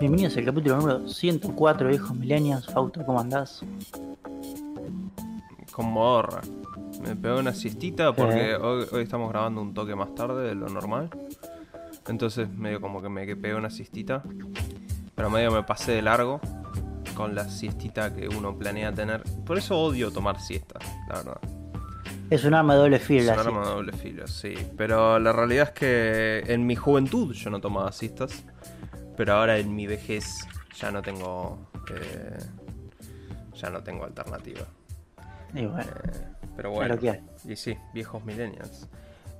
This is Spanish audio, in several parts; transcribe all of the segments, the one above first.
Bienvenidos al capítulo número 104, viejos milenios. Fausto, ¿cómo andás? Con modorra. Me pegó una siestita porque hoy, hoy estamos grabando un toque más tarde de lo normal. Entonces medio como que me pegué una siestita. Pero medio me pasé de largo con la siestita que uno planea tener. Por eso odio tomar siesta, la verdad. Es un arma de doble filo. Es un arma de doble filo, sí. Pero la realidad es que en mi juventud yo no tomaba siestas. Pero ahora en mi vejez ya no tengo. eh, ya no tengo alternativa. Y bueno, Eh, pero bueno. Y sí, viejos millennials.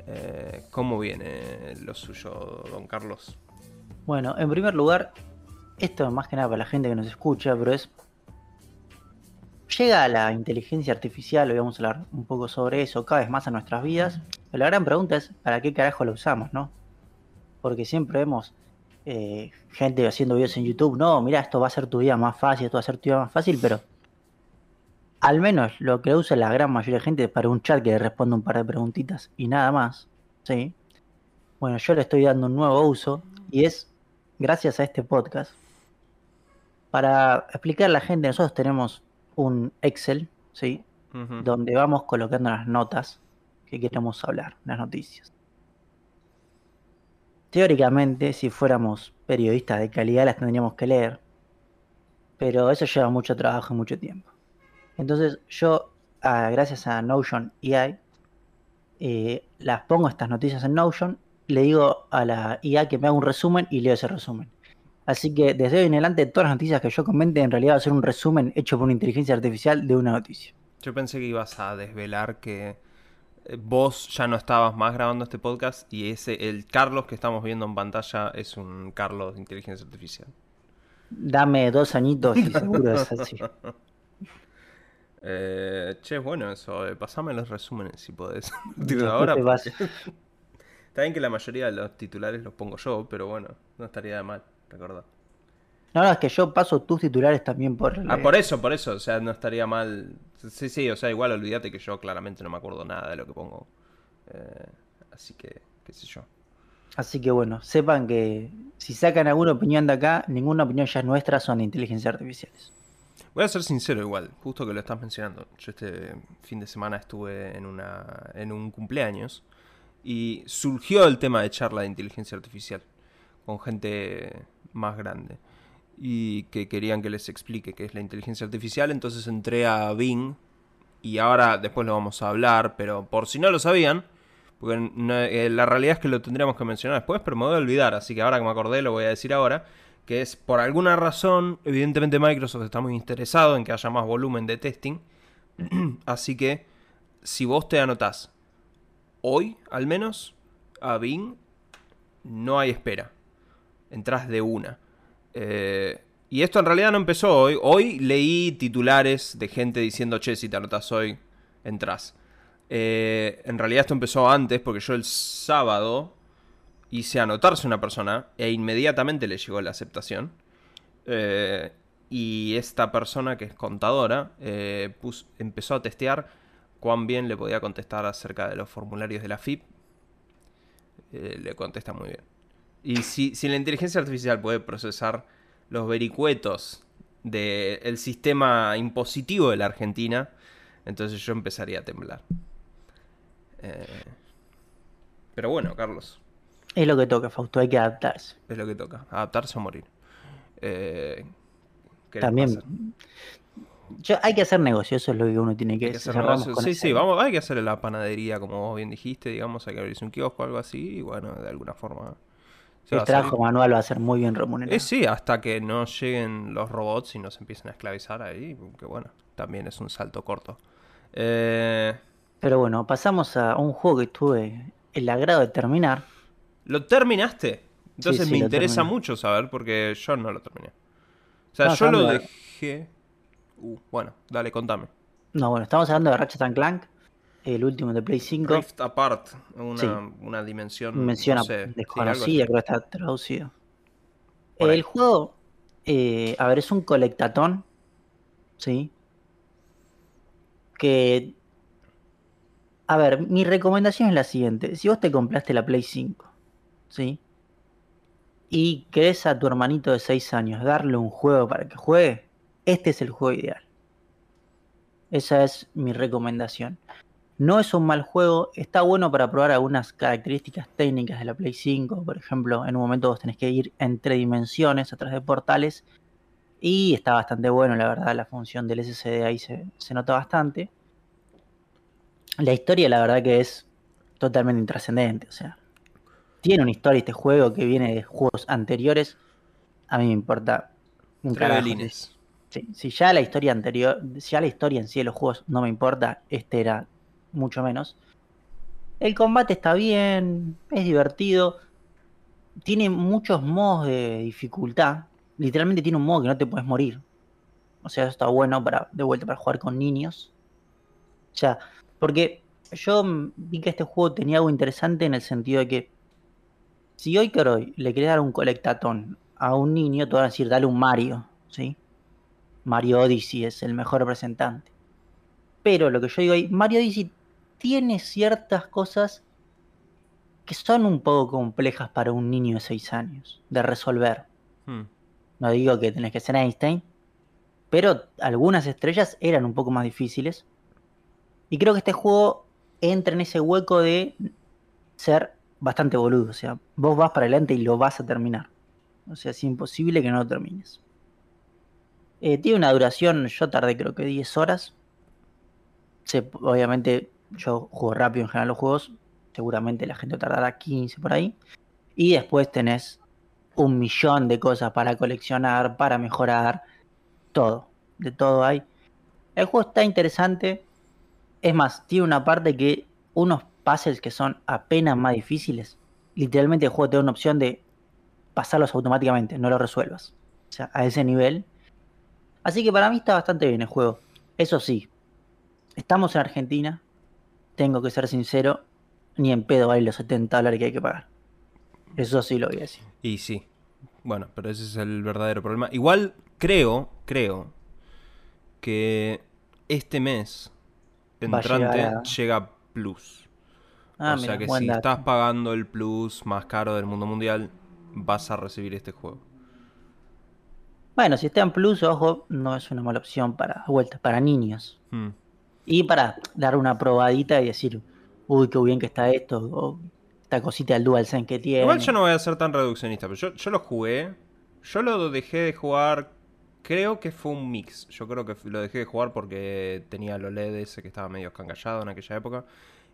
Eh, ¿Cómo viene lo suyo, don Carlos? Bueno, en primer lugar, esto más que nada para la gente que nos escucha, pero es. Llega la inteligencia artificial, hoy vamos a hablar un poco sobre eso, cada vez más a nuestras vidas. Pero la gran pregunta es: ¿para qué carajo lo usamos, no? Porque siempre vemos eh, gente haciendo videos en YouTube, no, mira, esto va a hacer tu vida más fácil, esto va a hacer tu vida más fácil, pero al menos lo que usa la gran mayoría de gente es para un chat que le responde un par de preguntitas y nada más, ¿sí? Bueno, yo le estoy dando un nuevo uso y es gracias a este podcast. Para explicar a la gente, nosotros tenemos un Excel, ¿sí? Donde vamos colocando las notas que queremos hablar, las noticias. Teóricamente, si fuéramos periodistas de calidad, las tendríamos que leer. Pero eso lleva mucho trabajo y mucho tiempo. Entonces, yo, ah, gracias a Notion AI, eh, las pongo estas noticias en Notion, le digo a la IA que me haga un resumen y leo ese resumen. Así que desde hoy en adelante, todas las noticias que yo comente en realidad va a ser un resumen hecho por una inteligencia artificial de una noticia. Yo pensé que ibas a desvelar que eh, vos ya no estabas más grabando este podcast y ese el Carlos que estamos viendo en pantalla es un Carlos de inteligencia artificial. Dame dos añitos y seguro es así. Eh, che, bueno eso. eh, pasame los resúmenes si podés. ahora. Está bien que la mayoría de los titulares los pongo yo, pero bueno, no estaría de mal, recordad. No, no, es que yo paso tus titulares también por... Ah, por eso, por eso, o sea, no estaría mal. Sí, sí, o sea, igual olvídate que yo claramente no me acuerdo nada de lo que pongo. Eh, así que, qué sé yo. Así que bueno, sepan que si sacan alguna opinión de acá, ninguna opinión ya es nuestra, son de inteligencias artificiales. Voy a ser sincero igual, justo que lo estás mencionando. Yo este fin de semana estuve en, una, en un cumpleaños y surgió el tema de charla de inteligencia artificial con gente más grande y que querían que les explique qué es la inteligencia artificial. Entonces entré a Bing y ahora después lo vamos a hablar, pero por si no lo sabían, porque eh, la realidad es que lo tendríamos que mencionar después, pero me voy a olvidar, así que ahora que me acordé lo voy a decir ahora, que es por alguna razón, evidentemente Microsoft está muy interesado en que haya más volumen de testing, así que si vos te anotás hoy al menos a Bing, no hay espera, entras de una. Eh, y esto en realidad no empezó hoy. Hoy leí titulares de gente diciendo, che, si te anotas hoy, entras. Eh, en realidad esto empezó antes porque yo el sábado hice anotarse una persona e inmediatamente le llegó la aceptación. Eh, y esta persona que es contadora empezó a testear cuán bien le podía contestar acerca de los formularios de la FIP. Le contesta muy bien. Y si, si la inteligencia artificial puede procesar los vericuetos del sistema impositivo de la Argentina, entonces yo empezaría a temblar. Eh, pero bueno, Carlos, Es lo que toca, Fausto, hay que adaptarse. es lo que toca, adaptarse o morir. Eh, ¿qué les También yo- hay que hacer negocio, eso es lo que uno tiene que, Hay que hacer con Sí, sí, vamos, hay que hacer la panadería, como vos bien dijiste, digamos, hay que abrirse un kiosco o algo así, y bueno, de alguna forma. El trabajo salir. manual va a ser muy bien remunerado. Eh, sí, hasta que no lleguen los robots y nos empiecen a esclavizar ahí, que bueno, también es un salto corto. Eh, Pero bueno, pasamos a un juego que tuve el agrado de terminar. ¿Lo terminaste? Entonces sí, me lo interesa terminé. mucho saber porque yo no lo terminé. O sea, No, yo lo dejé... Uh, bueno, dale, contame. No, bueno, estamos hablando de Ratchet and Clank, el último de Play 5. Rift Apart, una, Sí. una dimensión... No sé, algo desconocida, creo que está traducido. Por ahí. El juego, eh, a ver, es un colectatón, ¿sí? Que... A ver, mi recomendación es la siguiente. Si vos te compraste la Play 5 ¿sí? Y querés a tu hermanito de 6 años darle un juego para que juegue, este es el juego ideal. Esa es mi recomendación. No es un mal juego, está bueno para probar algunas características técnicas de la Play 5. Por ejemplo, en un momento vos tenés que ir entre dimensiones a través de portales. Y está bastante bueno, la verdad, la función del SSD ahí se, se nota bastante. La historia, la verdad que es totalmente intrascendente. O sea, tiene una historia este juego que viene de juegos anteriores. A mí me importa un carajo. Sí, si ya la historia anterior, si ya la historia en sí de los juegos no me importa, este era mucho menos. El combate está bien, es divertido, tiene muchos modos de dificultad. Literalmente tiene un modo que no te puedes morir. O sea, está bueno para de vuelta para jugar con niños. O sea, porque yo vi que este juego tenía algo interesante en el sentido de que si hoy que hoy le querés dar un colectatón a un niño, te van a decir, dale un Mario, ¿sí? Mario Odyssey es el mejor representante. Pero lo que yo digo ahí, Mario Odyssey tiene ciertas cosas que son un poco complejas para un niño de 6 años de resolver. Hmm. No digo que tenés que ser Einstein, pero algunas estrellas eran un poco más difíciles. Y creo que este juego entra en ese hueco de ser bastante boludo. O sea, vos vas para adelante y lo vas a terminar. O sea, es imposible que no lo termines. Eh, tiene una duración, yo tardé creo que 10 horas. obviamente yo juego rápido en general los juegos. Seguramente la gente tardará 15 por ahí. Y después tenés un millón de cosas para coleccionar, para mejorar. Todo. De todo hay. El juego está interesante. Es más, tiene una parte que unos puzzles que son apenas más difíciles. Literalmente el juego te da una opción de pasarlos automáticamente, no los resuelvas. O sea, a ese nivel Así que para mí está bastante bien el juego. Eso sí, estamos en Argentina, tengo que ser sincero, ni en pedo vale los 70 dólares que hay que pagar. Eso sí lo voy a decir. Y sí, bueno, pero ese es el verdadero problema. Igual creo, creo que este mes entrante llega Plus. Ah, o sea que si estás pagando el Plus más caro del mundo mundial, vas a recibir este juego. Bueno, si está en Plus, ojo, no es una mala opción para vueltas para niños. Hmm. Y para dar una probadita y decir, uy, qué bien que está esto, o esta cosita del DualSense que tiene. Igual yo no voy a ser tan reduccionista, pero yo, yo lo jugué. Yo lo dejé de jugar, creo que fue un mix. Yo creo que lo dejé de jugar porque tenía el OLED que estaba medio escangallado en aquella época.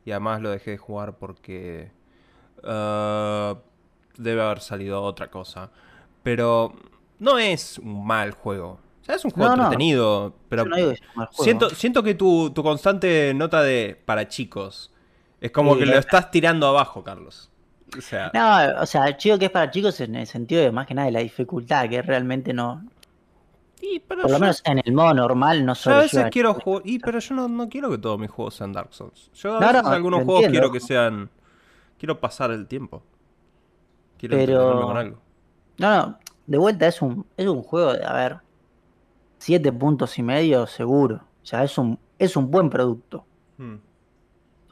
Y además lo dejé de jugar porque... Uh, debe haber salido otra cosa. Pero no es un mal juego. O sea, es un juego entretenido, pero siento, siento que tu, constante nota de para chicos es como que lo estás tirando abajo, Carlos. O sea... No, o sea, chico que es para chicos en el sentido de más que nada de la dificultad, que realmente no... Por lo menos en el modo normal no soy yo a veces quiero jugar... Y, pero yo no, quiero que todos mis juegos sean Dark Souls. Yo a veces algunos juegos quiero que sean... Quiero pasar el tiempo. Quiero pero... con algo. No, no, de vuelta es un, es un juego de, a ver, siete puntos y medio seguro. O sea, es un, es un buen producto. Hmm.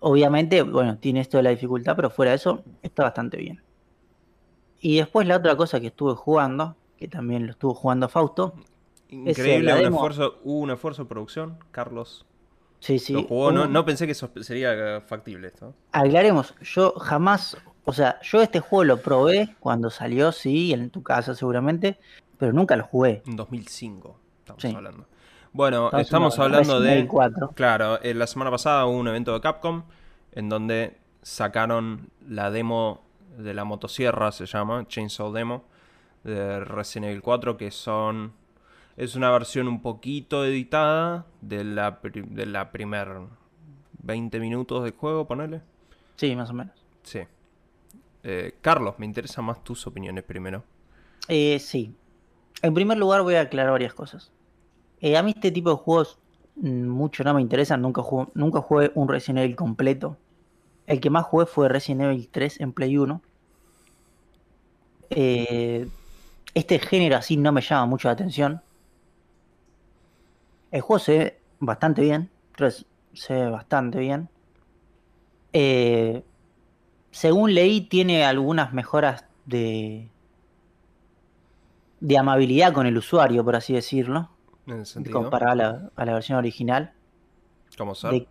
Obviamente, bueno, tiene esto de la dificultad, pero fuera de eso, está bastante bien. Y después la otra cosa que estuve jugando, que también lo estuvo jugando Fausto. Increíble, un esfuerzo, hubo un esfuerzo de producción, Carlos. Sí, sí. no, no, pensé que eso sería factible esto. Aclaremos, yo jamás o sea, yo este juego lo probé cuando salió, sí, en tu casa seguramente, pero nunca lo jugué. En 2005 estamos hablando. Bueno, estamos, hablando de... Claro, en la semana pasada hubo un evento de Capcom en donde sacaron la demo de la motosierra, se llama, Chainsaw Demo, de Resident Evil 4, que son... Es una versión un poquito editada de la, de la primer 20 minutos del juego, ponele. Sí, más o menos. Sí. Eh, Carlos, me interesan más tus opiniones primero. Eh, sí. En primer lugar voy a aclarar varias cosas. Eh, a mí este tipo de juegos mm, mucho no me interesan. Nunca jugué, nunca jugué un Resident Evil completo. El que más jugué fue Resident Evil 3 en Play 1. este género así no me llama mucho la atención. El juego se ve bastante bien. se ve bastante bien. Eh, según leí, tiene algunas mejoras de, de amabilidad con el usuario, por así decirlo, En el sentido. comparado a la, a la versión original. ¿Cómo? De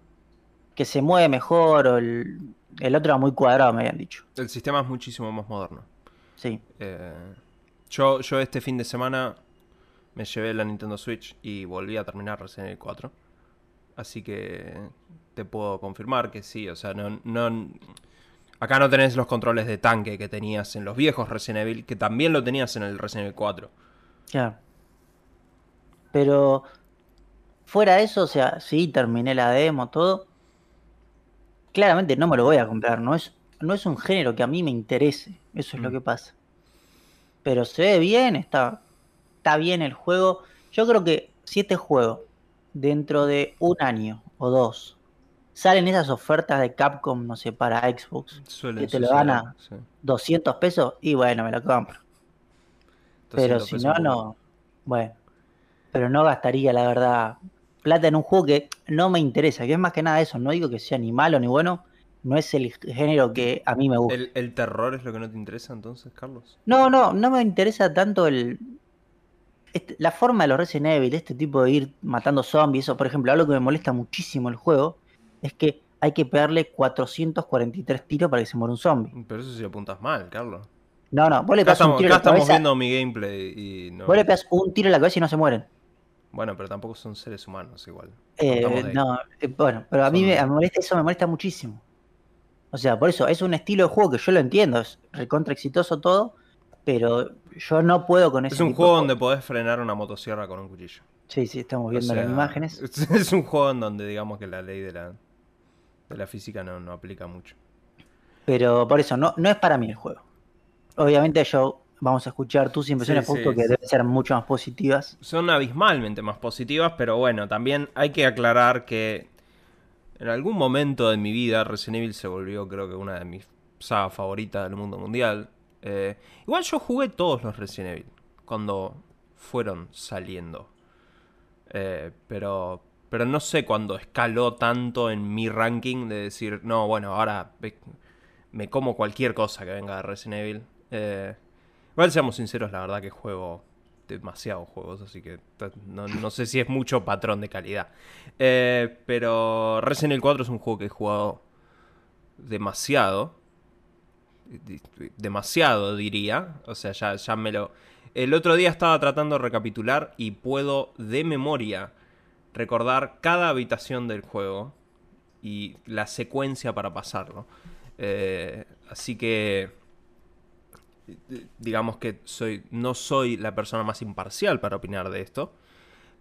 que se mueve mejor o el, el otro era muy cuadrado, me habían dicho. El sistema es muchísimo más moderno. Sí. Eh, yo, yo este fin de semana me llevé la Nintendo Switch y volví a terminar Resident Evil 4. Así que te puedo confirmar que sí. O sea, no, no, acá no tenés los controles de tanque que tenías en los viejos Resident Evil, que también lo tenías en el Resident Evil 4. Claro. Pero fuera de eso, o sea, sí, terminé la demo, todo. Claramente no me lo voy a comprar, no es, no es un género que a mí me interese, eso es lo Mm. que pasa. Pero se ve bien, está, está bien el juego. Yo creo que si este juego, dentro de un año o dos, salen esas ofertas de Capcom, no sé, para Xbox, Suelen Que te lo dan a- sí. 200 pesos, y bueno, me lo compro. Pero 200 si no, no. Bueno. Pero no gastaría, la verdad, plata en un juego que no me interesa. Que es más que nada eso. No digo que sea ni malo ni bueno. No es el género que a mí me gusta. ¿El, el terror es lo que no te interesa entonces, Carlos? No, no, no me interesa tanto el. este- la forma de los Resident Evil, este tipo de ir matando zombies, eso, por ejemplo, algo que me molesta muchísimo el juego es que hay que pegarle 443 tiros para que se muera un zombie. Pero eso sí apuntas mal, Carlos. No, no, vos le pegas un estamos, tiro en acá la estamos cabeza, viendo mi gameplay y no... vos le pegas un tiro en la cabeza y no se mueren. Bueno, pero tampoco son seres humanos igual. Eh, no, eh, bueno, pero a mí me, me molesta, eso me molesta muchísimo. O sea, por eso es un estilo de juego que yo lo entiendo, es recontra exitoso todo, pero yo no puedo con ese Es un tipo juego de donde podés frenar una motosierra con un cuchillo. Sí, sí, estamos O viendo las imágenes. Es, un juego en donde digamos que la ley de la, la física no, no aplica mucho. Pero por eso, no, no es para mí el juego. Obviamente yo vamos a escuchar tus impresiones, Sí, justo sí, que sí. deben ser mucho más positivas. Son abismalmente más positivas, pero bueno, también hay que aclarar que en algún momento de mi vida Resident Evil se volvió creo que una de mis sagas favoritas del mundo mundial. Eh, igual yo jugué todos los Resident Evil cuando fueron saliendo. Eh, pero, pero no sé cuándo escaló tanto en mi ranking de decir, no, bueno, ahora me, como cualquier cosa que venga de Resident Evil. Eh, igual seamos sinceros, la verdad que juego demasiados juegos, así que no, no sé si es mucho patrón de calidad. Eh, pero Resident Evil 4 es un juego que he jugado demasiado. Demasiado, diría. O sea, ya, ya me lo... El otro día estaba tratando de recapitular y puedo de memoria recordar cada habitación del juego y la secuencia para pasarlo. Eh, así que digamos que soy no soy la persona más imparcial para opinar de esto,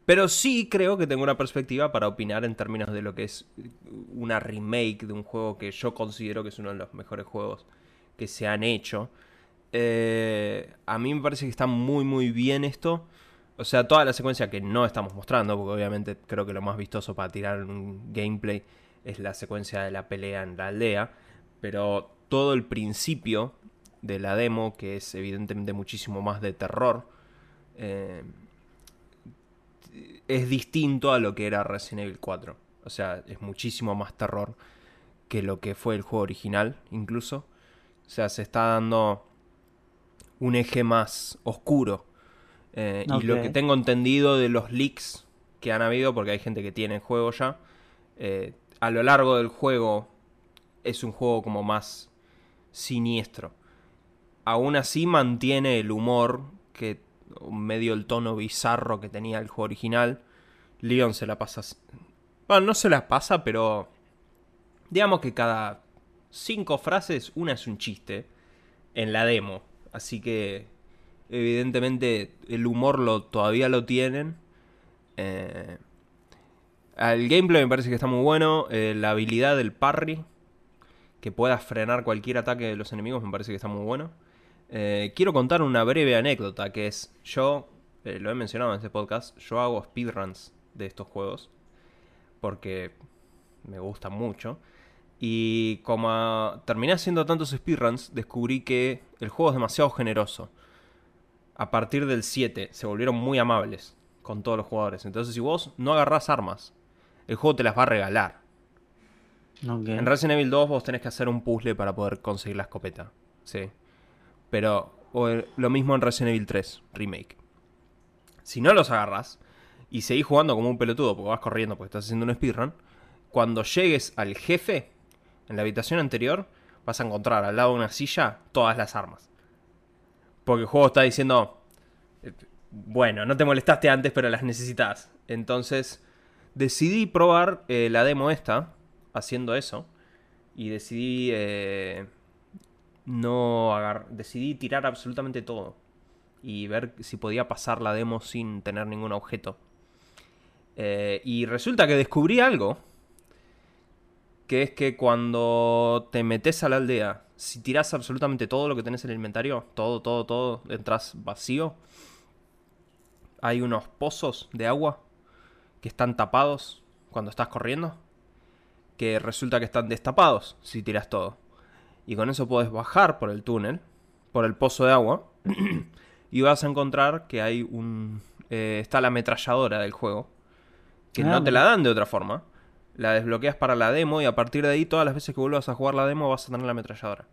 pero sí creo que tengo una perspectiva para opinar en términos de lo que es una remake de un juego que yo considero que es uno de los mejores juegos que se han hecho. Eh, a mí me parece que está muy muy bien esto. O sea, toda la secuencia que no estamos mostrando, porque obviamente creo que lo más vistoso para tirar un gameplay es la secuencia de la pelea en la aldea. Pero todo el principio de la demo, que es evidentemente muchísimo más de terror, eh, es distinto a lo que era Resident Evil 4. O sea, es muchísimo más terror que lo que fue el juego original, incluso. O sea, se está dando un eje más oscuro. Eh, Y lo que tengo entendido de los leaks que han habido, porque hay gente que tiene el juego ya, eh, a lo largo del juego es un juego como más siniestro. Aún así mantiene el humor que medio el tono bizarro que tenía el juego original. Leon se la pasa... Bueno, no se la pasa, pero... Digamos que cada cinco frases, una es un chiste en la demo. Así que evidentemente el humor lo, todavía lo tienen. Eh, el gameplay me parece que está muy bueno. eh, la habilidad del parry, que pueda frenar cualquier ataque de los enemigos, me parece que está muy bueno. Eh, quiero contar una breve anécdota, que es yo, lo he mencionado en este podcast, yo hago speedruns de estos juegos, porque me gustan mucho. Y como terminé haciendo tantos speedruns, descubrí que el juego es demasiado generoso. A partir del 7 se volvieron muy amables con todos los jugadores. Entonces si vos no agarrás armas, el juego te las va a regalar. En Resident Evil 2 vos tenés que hacer un puzzle para poder conseguir la escopeta. Sí. Pero o el- lo mismo en Resident Evil 3 Remake. Si no los agarras y seguís jugando como un pelotudo porque vas corriendo porque estás haciendo un speedrun, cuando llegues al jefe, en la habitación anterior, vas a encontrar al lado de una silla todas las armas. Porque el juego está diciendo, bueno, no te molestaste antes, pero las necesitas. Entonces, decidí probar eh, la demo esta, haciendo eso. Y decidí eh, no agar decidí tirar absolutamente todo. Y ver si podía pasar la demo sin tener ningún objeto. Eh, y resulta que descubrí algo. Que es que cuando te metes a la aldea, si tiras absolutamente todo lo que tenés en el inventario, todo, todo, todo, entras vacío, hay unos pozos de agua que están tapados cuando estás corriendo, que resulta que están destapados si tiras todo. Y con eso puedes bajar por el túnel, por el pozo de agua, y vas a encontrar que hay un... eh, está la ametralladora del juego, que Ah, no te la dan de otra forma. La desbloqueas para la demo y a partir de ahí todas las veces que vuelvas a jugar la demo vas a tener la ametralladora.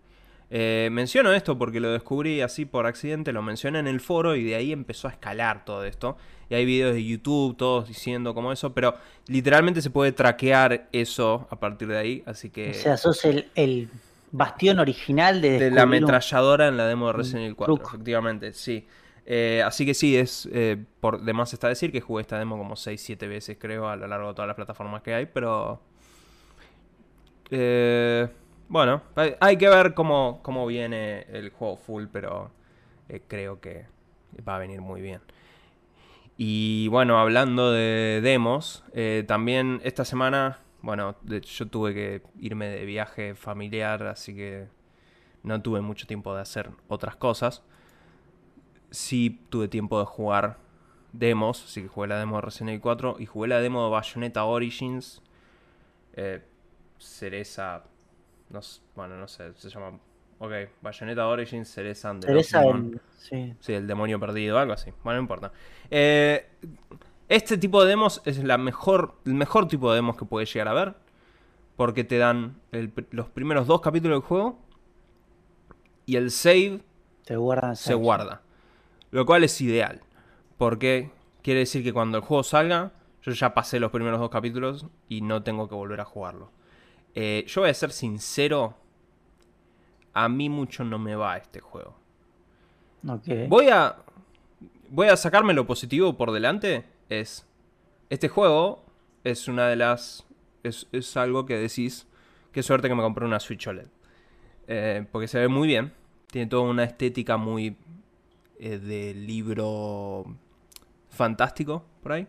Eh, menciono esto porque lo descubrí así por accidente, lo mencioné en el foro y de ahí empezó a escalar todo esto. Y hay videos de YouTube, todos diciendo como eso, pero literalmente se puede traquear eso a partir de ahí, así que... O sea, sos el, el bastión original de, de la ametralladora en la demo de Resident Evil 4, truco. efectivamente, sí. Eh, así que sí, es eh, por demás está decir que jugué esta demo como 6-7 veces, creo, a lo largo de todas las plataformas que hay, pero. eh, bueno, hay, que ver cómo, cómo viene el juego full, pero creo que va a venir muy bien. Y bueno, hablando de demos, también esta semana, bueno, yo tuve que irme de viaje familiar, así que no tuve mucho tiempo de hacer otras cosas. Sí tuve tiempo de jugar demos, así que jugué la demo de Resident Evil 4 y jugué la demo de Bayonetta Origins. Eh, cereza, no, bueno, no sé, se llama... Ok, Bayonetta Origins, Cereza and Demon. el- sí. Sí, el demonio perdido, algo así. Bueno, no importa. Eh, este tipo de demos es la mejor, el mejor tipo de demos que puedes llegar a ver. Porque te dan el los primeros dos capítulos del juego. Y el save Te guardan se guarda. Lo cual es ideal. Porque quiere decir que cuando el juego salga, yo ya pasé los primeros dos capítulos y no tengo que volver a jugarlo. Eh, yo voy a ser sincero. A mí mucho no me va este juego. Ok. Voy a. Voy a sacarme lo positivo por delante. Es. Este juego es una de las. Es, es algo que decís. Qué suerte que me compré una Switch OLED. Eh, porque se ve muy bien. Tiene toda una estética muy. Eh, de libro. fantástico, por ahí.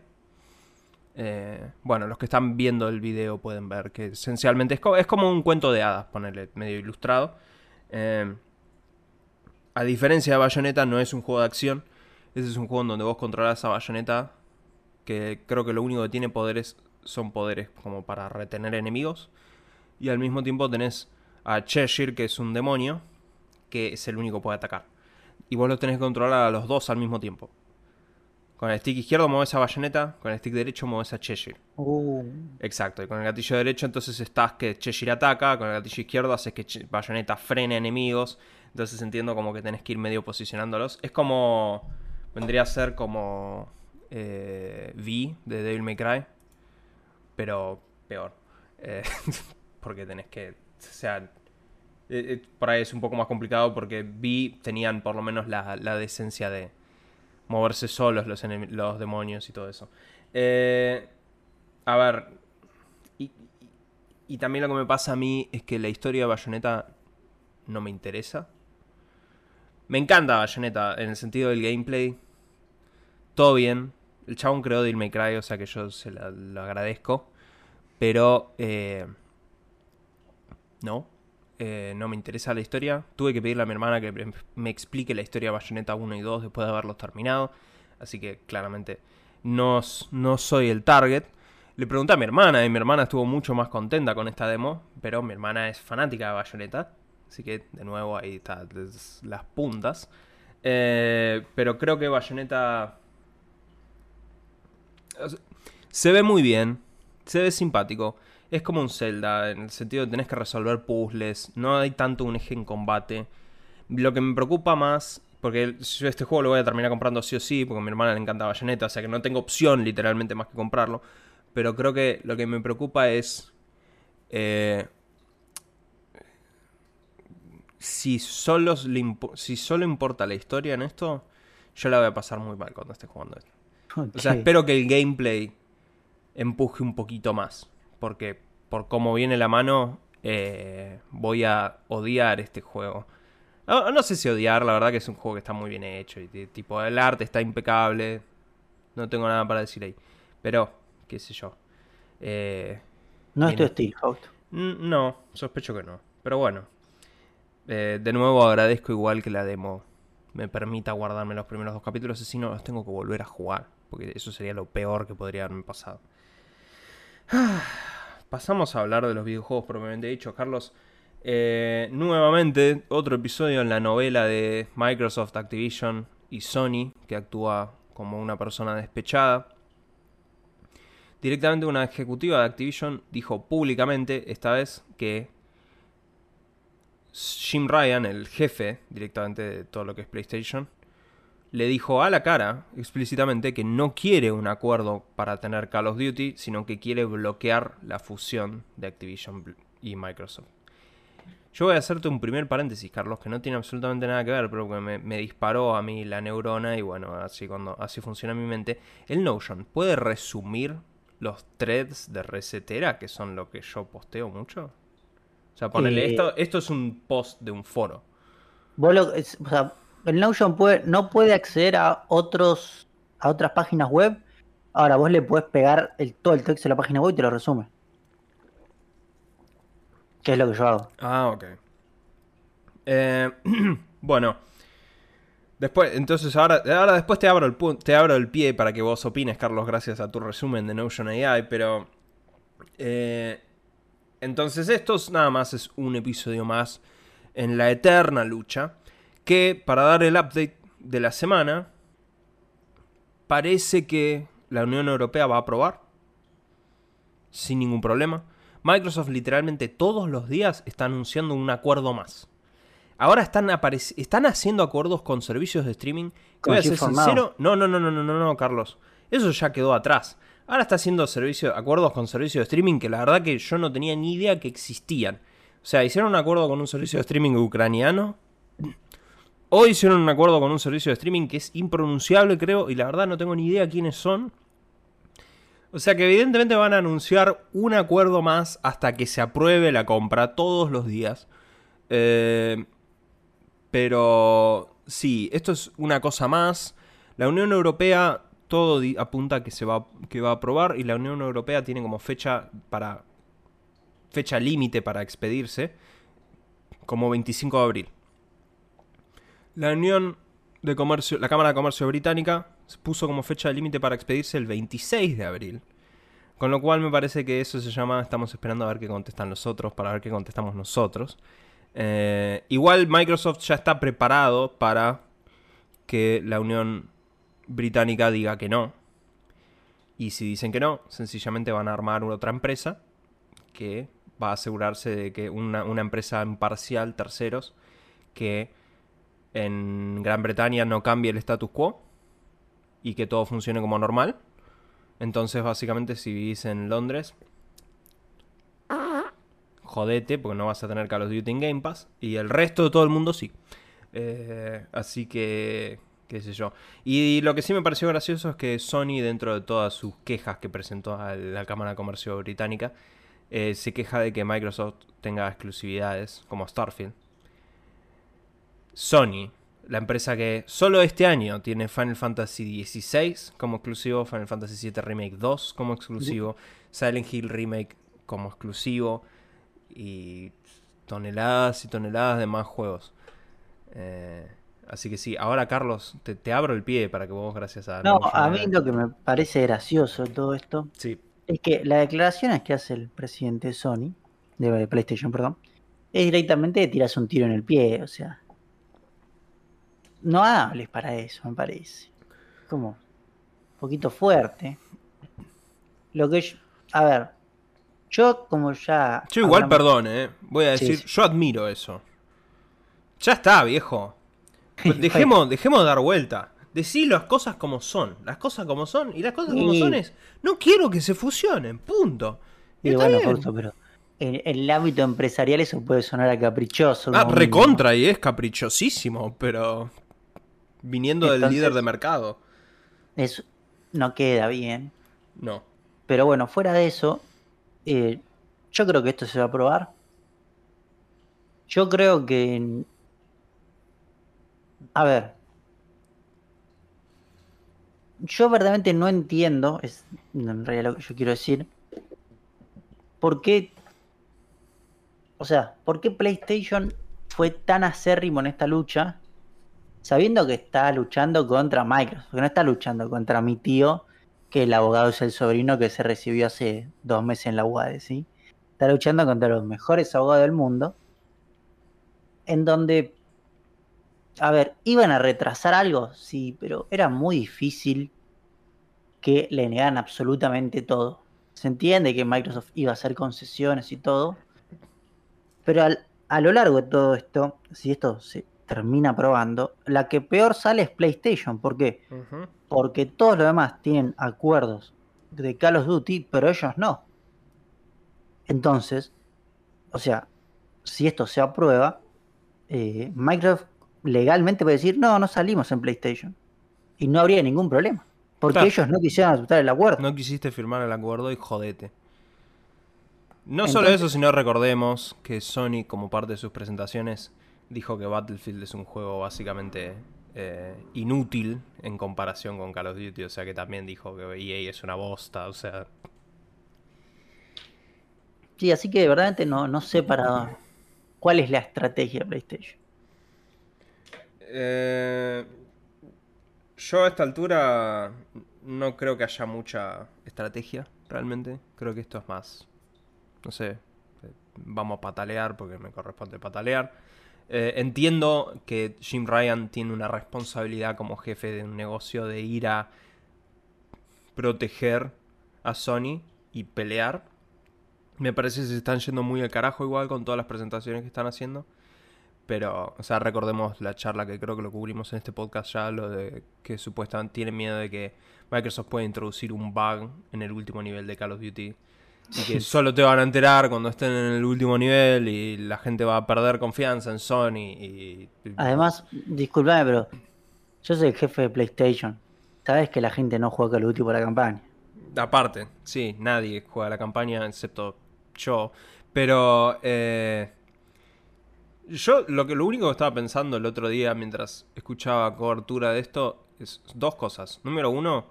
Eh, bueno, los que están viendo el video pueden ver que esencialmente es, co- es como un cuento de hadas, ponerle medio ilustrado. Eh, a diferencia de Bayonetta, no es un juego de acción. Ese es un juego en donde vos controlas a Bayonetta. Que creo que lo único que tiene poderes son poderes como para retener enemigos. Y al mismo tiempo tenés a Cheshire, que es un demonio, que es el único que puede atacar. Y vos lo tenés que controlar a los dos al mismo tiempo. Con el stick izquierdo mueves a Bayonetta, con el stick derecho mueves a Cheshire. Uh, Exacto, y con el gatillo derecho entonces estás que Cheshire ataca, con el gatillo izquierdo haces que Che- Bayonetta frene enemigos, entonces entiendo como que tenés que ir medio posicionándolos. Es como, vendría a ser como eh, V de Devil May Cry, pero peor. Eh, porque tenés que, o sea, eh, eh, por ahí es un poco más complicado porque V tenían por lo menos la, la decencia de moverse solos los, los demonios y todo eso. Eh, a ver. Y, y- también lo que me pasa a mí es que la historia de Bayonetta no me interesa. Me encanta Bayonetta en el sentido del gameplay. Todo bien. El chabón creó Devil May Cry, o sea que yo se lo agradezco. Pero. eh, no. Eh, no me interesa la historia. Tuve que pedirle a mi hermana que me- explique la historia de Bayonetta 1 y 2 después de haberlos terminado. Así que claramente no, no soy el target. Le pregunté a mi hermana y mi hermana estuvo mucho más contenta con esta demo. Pero mi hermana es fanática de Bayonetta. Así que de nuevo ahí está des- las puntas. Eh, pero creo que Bayonetta... Se ve muy bien. Se ve simpático. Es como un Zelda, en el sentido de tenés que resolver puzzles, no hay tanto un eje en combate. Lo que me preocupa más, porque yo este juego lo voy a terminar comprando sí o sí, porque a mi hermana le encanta Bayonetta, o sea que no tengo opción literalmente más que comprarlo. Pero creo que lo que me preocupa es... Eh, si, solo si solo importa la historia en esto, yo la voy a pasar muy mal cuando esté jugando esto. O sea, espero que el gameplay empuje un poquito más. Porque por cómo viene la mano, eh, voy a odiar este juego. No, sé si odiar, la verdad que es un juego que está muy bien hecho. Y tipo, el arte está impecable. No tengo nada para decir ahí. Pero, qué sé yo. Eh, no es tu estilo, No, sospecho que no. Pero bueno. Eh, de nuevo agradezco igual que la demo me permita guardarme los primeros dos capítulos. Si no, los tengo que volver a jugar. Porque eso sería lo peor que podría haberme pasado. Pasamos a hablar de los videojuegos propiamente dicho, Carlos. Eh, nuevamente, otro episodio en la novela de Microsoft, Activision y Sony, que actúa como una persona despechada. Directamente una ejecutiva de Activision dijo públicamente, esta vez, que Jim Ryan, el jefe directamente de todo lo que es PlayStation, le dijo a la cara explícitamente que no quiere un acuerdo para tener Call of Duty, sino que quiere bloquear la fusión de Activision y Microsoft. Yo voy a hacerte un primer paréntesis, Carlos, que no tiene absolutamente nada que ver, pero que me, disparó a mí la neurona y bueno, así, cuando, así funciona mi mente. El Notion puede resumir los threads de Resetera, que son lo que yo posteo mucho. O sea, ponele, eh, esto, esto es un post de un foro. Vos lo, o sea, el Notion no puede acceder a otros a otras páginas web. Ahora vos le puedes pegar el, todo el texto de la página web y te lo resume. ¿Qué es lo que yo hago? Ah, ok. Eh, bueno. Después, entonces ahora, ahora después te abro, el, te abro el pie para que vos opines, Carlos, gracias a tu resumen de Notion AI, pero... Eh, entonces esto nada más es un episodio más en la eterna lucha que para dar el update de la semana, parece que la Unión Europea va a aprobar sin ningún problema. Microsoft literalmente todos los días está anunciando un acuerdo más. Ahora están, están haciendo acuerdos con servicios de streaming. voy a ser sincero, no, no, no, no, no, no, no, Carlos. Eso ya quedó atrás. Ahora está haciendo acuerdos con servicios de streaming que la verdad que yo no tenía ni idea que existían. O sea, hicieron un acuerdo con un servicio de streaming ucraniano Hoy hicieron un acuerdo con un servicio de streaming que es impronunciable, creo, y la verdad no tengo ni idea quiénes son. O sea que evidentemente van a anunciar un acuerdo más hasta que se apruebe la compra todos los días. Eh, pero sí, esto es una cosa más. La Unión Europea todo apunta que se va, que va a aprobar y la Unión Europea tiene como fecha para fecha límite para expedirse como 25 de abril. La Unión de Comercio, la Cámara de Comercio Británica puso como fecha límite para expedirse el 26 de abril. Con lo cual me parece que eso se llama, estamos esperando a ver qué contestan los otros, para ver qué contestamos nosotros. Eh, igual Microsoft ya está preparado para que la Unión Británica diga que no. Y si dicen que no, sencillamente van a armar otra empresa que va a asegurarse de que una empresa imparcial, terceros, que en Gran Bretaña no cambie el status quo y que todo funcione como normal. Entonces, básicamente, si vivís en Londres, jodete, porque no vas a tener Call of Duty en Game Pass. Y el resto de todo el mundo sí. Eh, así que, qué sé yo. Y, lo que sí me pareció gracioso es que Sony, dentro de todas sus quejas que presentó a la Cámara de Comercio Británica, eh, se queja de que Microsoft tenga exclusividades como Starfield. Sony, la empresa que solo este año tiene Final Fantasy XVI como exclusivo, Final Fantasy VII Remake 2 como exclusivo, Silent Hill Remake como exclusivo y toneladas y toneladas de más juegos. Eh, así que sí, ahora Carlos, te, abro el pie para que vos, gracias a... No, a mí lo que me parece gracioso todo esto sí. es que las declaraciones que hace el presidente Sony, de PlayStation, perdón, es directamente tiras un tiro en el pie, o sea, no hables para eso, me parece. Como un poquito fuerte. Lo que yo, a ver, Yo, como ya. Yo igual, hablamos- perdón, eh. Voy a decir, sí. yo admiro eso. Ya está, viejo. Dejemos, dejemos de dar vuelta. Decí las cosas como son. Las cosas como son. Y las cosas como son es. No quiero que se fusionen. Punto. Y bueno, bien. Fausto, pero en, en el ámbito empresarial eso puede sonar a caprichoso. Ah, recontra y es caprichosísimo, pero. Viniendo del líder de mercado. Eso no queda bien. No. Pero bueno, fuera de eso, eh, yo creo que esto se va a probar. Yo creo que. A ver. Yo verdaderamente no entiendo, es en realidad lo que yo quiero decir, por qué. O sea, ¿por qué PlayStation fue tan acérrimo en esta lucha? Sabiendo que está luchando contra Microsoft, que no está luchando contra mi tío, que el abogado es el sobrino que se recibió hace dos meses en la UAD, ¿sí? Está luchando contra los mejores abogados del mundo, en donde, a ver, iban a retrasar algo, sí, pero era muy difícil que le negaran absolutamente todo. Se entiende que Microsoft iba a hacer concesiones y todo, pero a lo largo de todo esto, si esto se termina probando, la que peor sale es PlayStation, ¿por qué? Porque todos los demás tienen acuerdos de Call of Duty, pero ellos no. Entonces, o sea, si esto se aprueba, eh, Microsoft legalmente puede decir, no, no salimos en PlayStation. Y no habría ningún problema. Porque Claro. ellos no quisieron aceptar el acuerdo. No quisiste firmar el acuerdo y jodete. No solo eso, sino recordemos que Sony, como parte de sus presentaciones, dijo que Battlefield es un juego básicamente eh, inútil en comparación con Call of Duty. O sea que también dijo que EA es una bosta. O sea, Sí, así que de verdad no, no sé para cuál es la estrategia de PlayStation. Eh, yo a esta altura no creo que haya mucha estrategia, realmente. Creo que esto es más, no sé, eh, vamos a patalear porque me corresponde patalear. Eh, entiendo que Jim Ryan tiene una responsabilidad como jefe de un negocio de ir a proteger a Sony y pelear. Me parece que se están yendo muy al carajo igual con todas las presentaciones que están haciendo. Pero, o sea, recordemos la charla que creo que lo cubrimos en este podcast ya, lo de que supuestamente tiene miedo de que Microsoft pueda introducir un bug en el último nivel de Call of Duty. Y que solo te van a enterar cuando estén en el último nivel y la gente va a perder confianza en Sony y... Además, disculpame, pero yo soy el jefe de PlayStation. Sabes que la gente no juega Call of Duty por la campaña. Aparte, sí, nadie juega la campaña excepto yo. Pero eh, yo lo que lo único que estaba pensando el otro día mientras escuchaba cobertura de esto es dos cosas. Número uno,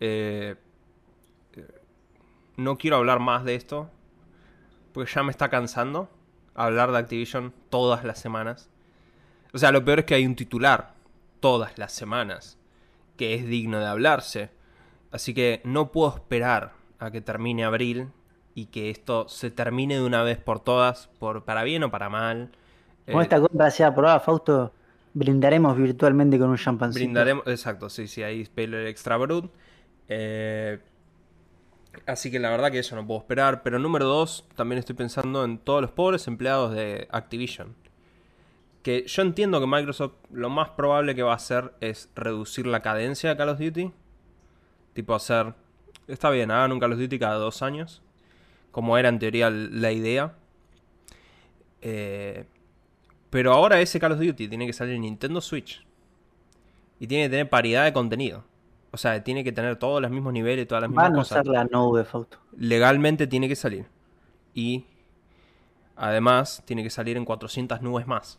eh, eh, no quiero hablar más de esto porque ya me está cansando hablar de Activision todas las semanas. O sea, lo peor es que hay un titular todas las semanas que es digno de hablarse. Así que no puedo esperar a que termine abril y que esto se termine de una vez por todas, por para bien o para mal. Como Eh, esta compra sea aprobada, Fausto, brindaremos virtualmente con un champancito. brindaremos, exacto, sí, sí, ahí Spiller Extra Brut. Eh, así que la verdad que eso no puedo esperar. Pero número dos, también estoy pensando en todos los pobres empleados de Activision. Que yo entiendo que Microsoft lo más probable que va a hacer es reducir la cadencia de Call of Duty. Tipo hacer... Está bien, hagan un Call of Duty cada dos años. Como era en teoría la idea. Eh, pero ahora ese Call of Duty tiene que salir en Nintendo Switch. Y tiene que tener paridad de contenido. O sea, tiene que tener todos los mismos niveles, todas las mismas Van a cosas. usar la nube, Fausto. Legalmente tiene que salir. Y además tiene que salir en 400 nubes más.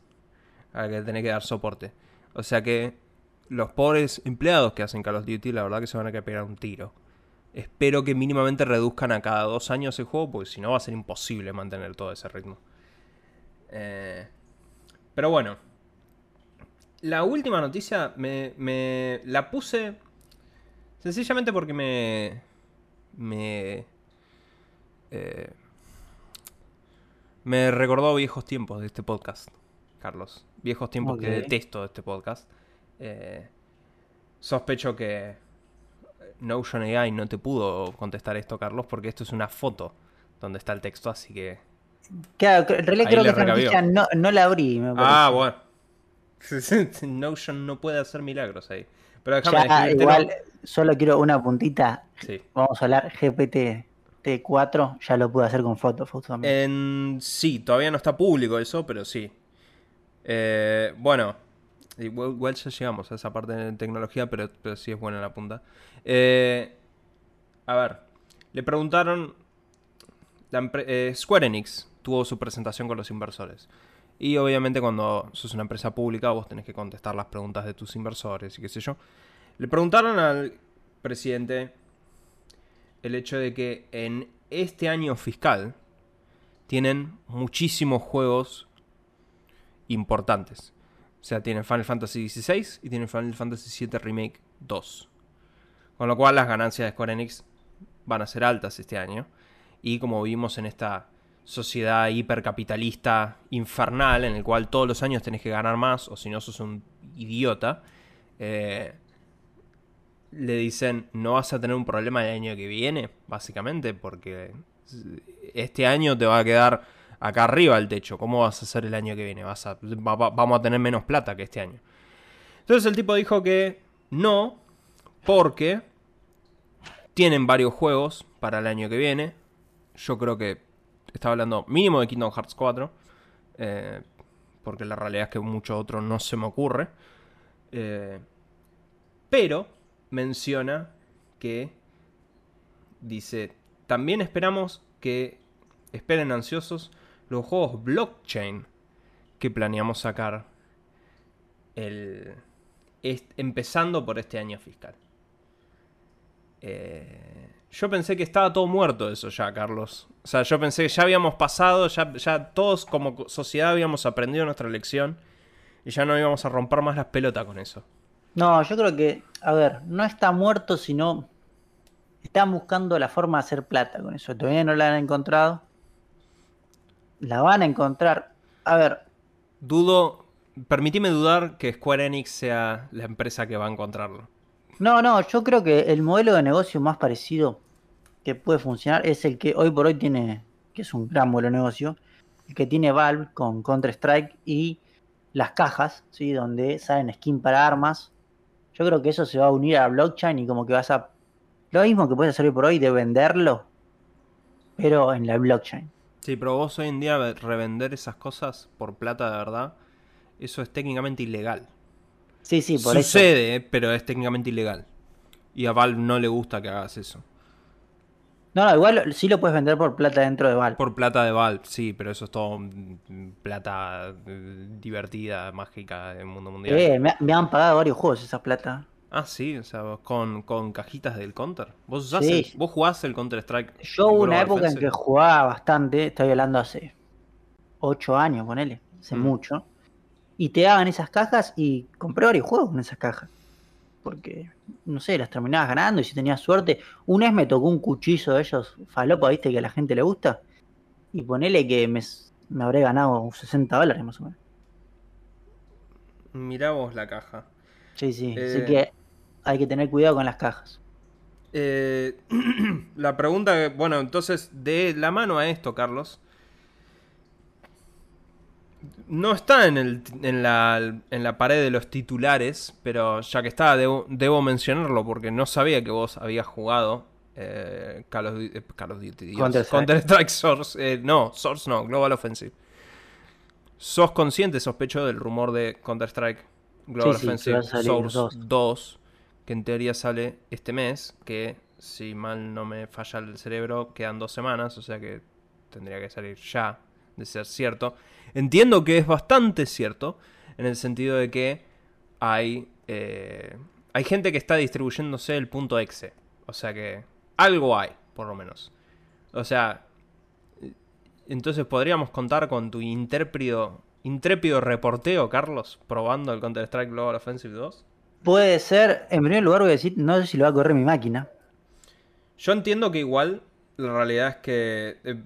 A que tener que dar soporte. O sea que los pobres empleados que hacen Call of Duty, la verdad que se van a quedar pegar un tiro. Espero que mínimamente reduzcan a cada dos años el juego, porque si no va a ser imposible mantener todo ese ritmo. Eh, pero bueno. La última noticia me, me la puse sencillamente porque me... Me... eh, me recordó viejos tiempos de este podcast, Carlos. Viejos tiempos que detesto de este podcast. Eh, sospecho que Notion AI no te pudo contestar esto, Carlos, porque esto es una foto donde está el texto, así que... Claro, en realidad creo que recabió. noticia no, no la abrí, me Ah, bueno. Notion no puede hacer milagros ahí. Pero déjame Ya, igual, solo quiero una puntita. Sí. Vamos a hablar GPT T4, ya lo pude hacer con fotos, también. En... Sí, todavía no está público eso, pero sí. Eh, bueno, igual, igual ya llegamos a esa parte de tecnología, pero, pero sí es buena la punta. Eh, a ver, le preguntaron... la eh, Square Enix tuvo su presentación con los inversores. Y obviamente cuando sos una empresa pública vos tenés que contestar las preguntas de tus inversores y qué sé yo. Le preguntaron al presidente el hecho de que en este año fiscal tienen muchísimos juegos importantes. O sea, tienen Final Fantasy XVI y tienen Final Fantasy VII Remake 2. Con lo cual las ganancias de Square Enix van a ser altas este año. Y como vimos en esta sociedad hipercapitalista infernal, en el cual todos los años tenés que ganar más, o si no sos un idiota, eh, le dicen, no vas a tener un problema el año que viene, básicamente, porque este año te va a quedar acá arriba el techo. ¿Cómo vas a hacer el año que viene? Vas a, va- va- vamos a tener menos plata que este año. Entonces el tipo dijo que no, porque tienen varios juegos para el año que viene. Yo creo que estaba hablando mínimo de Kingdom Hearts 4, eh, porque la realidad es que mucho otro no se me ocurre. Eh, pero menciona que dice, también esperamos que esperen ansiosos los juegos blockchain que planeamos sacar el, empezando por este año fiscal. Eh, yo pensé que estaba todo muerto eso ya, Carlos. O sea, yo pensé que ya habíamos pasado, ya, ya todos como co- sociedad habíamos aprendido nuestra lección y ya no íbamos a romper más las pelotas con eso. No, yo creo que, a ver, no está muerto, sino están buscando la forma de hacer plata con eso. Todavía no la han encontrado. La van a encontrar. A ver, Dudo, permitime dudar que Square Enix sea la empresa que va a encontrarlo. no, no, yo creo que el modelo de negocio más parecido que puede funcionar es el que hoy por hoy tiene, que es un gran modelo de negocio, el que tiene Valve con Counter-Strike y las cajas, ¿sí? Donde salen skin para armas. Yo creo que eso se va a unir a blockchain y como que vas a... Lo mismo que puedes hacer hoy por hoy de venderlo, pero en la blockchain. Sí, pero vos hoy en día ve- revender esas cosas por plata de verdad, eso es técnicamente ilegal. Sí, sí, por eso. Sucede, pero es técnicamente ilegal. Y a Valve no le gusta que hagas eso. No, no, igual sí lo puedes vender por plata dentro de Valve. Por plata de Valve, sí, pero eso es todo plata eh, divertida, mágica del mundo mundial. Eh, me, me han pagado varios juegos esa plata. Ah, sí, o sea, con, con cajitas del Counter. ¿Vos, usás Sí. el- vos jugás el Counter Strike? Yo hubo una época en que jugaba bastante, estoy hablando hace 8 años, ponele, hace Mm. mucho. Y te daban esas cajas y compré varios juegos con esas cajas. Porque, no sé, las terminabas ganando y si tenías suerte. Una vez me tocó un cuchillo de ellos, falopa, viste, que a la gente le gusta. Y ponele que me, me habré ganado 60 dólares más o menos. Mirá vos la caja. Sí, sí. Eh. Así que hay que tener cuidado con las cajas. Eh, la pregunta, bueno, entonces, de la mano a esto, Carlos. No está en, el, en, la, en la pared de los titulares, pero ya que está, debo, debo mencionarlo porque no sabía que vos habías jugado eh, Call, of, Duty- eh, Call of Duty. Counter-Strike. Counter-Strike Source. eh, no, Source no, Global Offensive. ¿Sos consciente, sospecho, del rumor de Counter-Strike Global Sí, sí, que Offensive Source dos. 2? Que en teoría sale este mes, que si mal no me falla el cerebro, quedan dos semanas, o sea que tendría que salir ya, de ser cierto. Entiendo que es bastante cierto, en el sentido de que hay, eh, hay gente que está distribuyéndose el punto exe. O sea que algo hay, por lo menos. O sea, entonces podríamos contar con tu intrépido, intrépido reporteo, Carlos, probando el Counter-Strike Global Offensive 2. Puede ser, en primer lugar voy a decir, no sé si lo va a correr mi máquina. Yo entiendo que igual la realidad es que eh,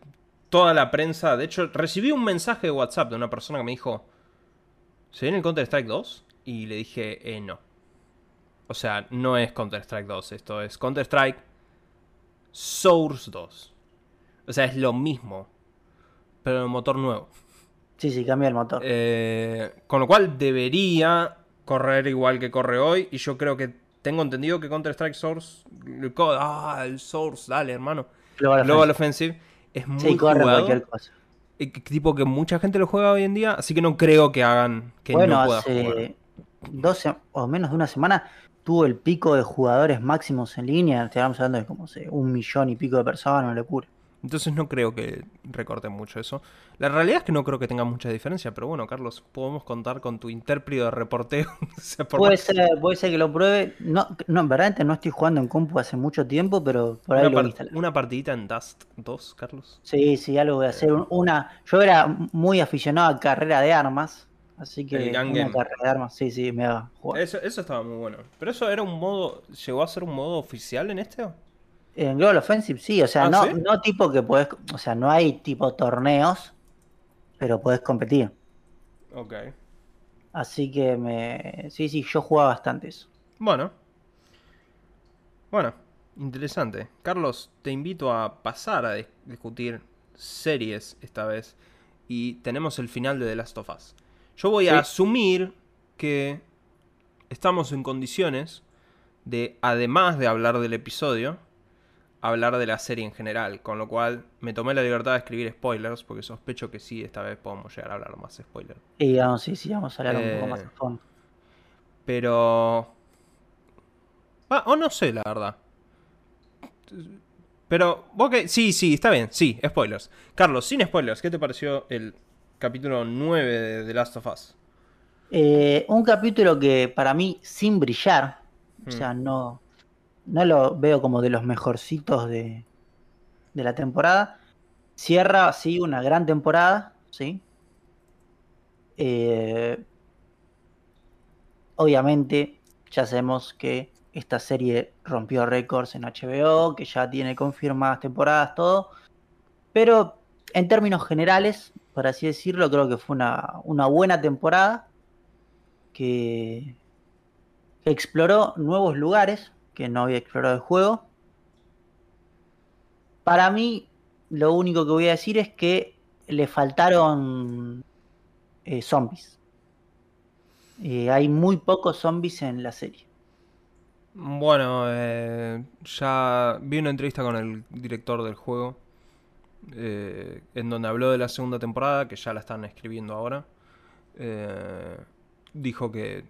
toda la prensa, de hecho, recibí un mensaje de WhatsApp de una persona que me dijo, ¿se viene el Counter-Strike 2? Y le dije, eh, no. O sea, no es Counter-Strike 2, esto es Counter-Strike Source 2. O sea, es lo mismo, pero el motor nuevo. Sí, sí, cambia el motor. Eh, con lo cual debería correr igual que corre hoy. Y yo creo que tengo entendido que Counter-Strike Source. Ah, el Source, dale, hermano. Global Global Offensive. Offensive es muy Sí, corre jugado. cualquier cosa. tipo que mucha gente lo juega hoy en día. Así que no creo que hagan que bueno, no pueda hace jugar. o menos de una semana tuvo el pico de jugadores máximos en línea. Estábamos hablando de como sé, un millón y pico de personas, una locura. Entonces no creo que recorten mucho eso. La realidad es que no creo que tenga mucha diferencia. Pero bueno, Carlos, podemos contar con tu intérprete de reporteo. Puede ser, puede ser que lo pruebe. No, no, en verdad no estoy jugando en compu hace mucho tiempo, pero por ahí una, lo voy a par- instalar. una partidita en Dust 2, Carlos. Sí, sí, algo voy a hacer. Un- Una, yo era muy aficionado a carrera de armas, así que El una game. carrera de armas, sí, sí, me va a jugar. Eso, eso estaba muy bueno. Pero eso era un modo. ¿Llegó a ser un modo oficial en este? En Global Offensive sí, o sea, Ah, no, ¿sí? no tipo que podés, o sea, no hay tipo torneos, pero podés competir. Ok. Así que me, sí, sí, yo jugaba bastante eso. Bueno. Bueno, interesante. Carlos, te invito a pasar a dis- discutir series esta vez. Y tenemos el final de The Last of Us. Yo voy a Sí. asumir que estamos en condiciones de, además de hablar del episodio, hablar de la serie en general. Con lo cual me tomé la libertad de escribir spoilers, porque sospecho que sí, esta vez podemos llegar a hablar más spoilers. Y digamos, sí, sí, vamos a hablar un poco Eh, más a fondo. Pero. Ah, o no sé, la verdad. Pero, ok, sí, sí, está bien, sí, spoilers. Carlos, sin spoilers, ¿qué te pareció el capítulo 9 de The Last of Us? Eh, un capítulo que para mí, sin brillar, o Hmm. sea, no, no lo veo como de los mejorcitos de, de la temporada. Cierra, sí, una gran temporada, sí. Eh, obviamente, ya sabemos que esta serie rompió récords en HBO, que ya tiene confirmadas temporadas, todo. Pero en términos generales, por así decirlo, creo que fue una, una buena temporada que, que exploró nuevos lugares que no había explorado el juego. Para mí, lo único que voy a decir es que le faltaron eh, zombies. Eh, hay muy pocos zombies en la serie. Bueno, eh, ya vi una entrevista con el director del juego, en donde habló de la segunda temporada, que ya la están escribiendo ahora. Dijo que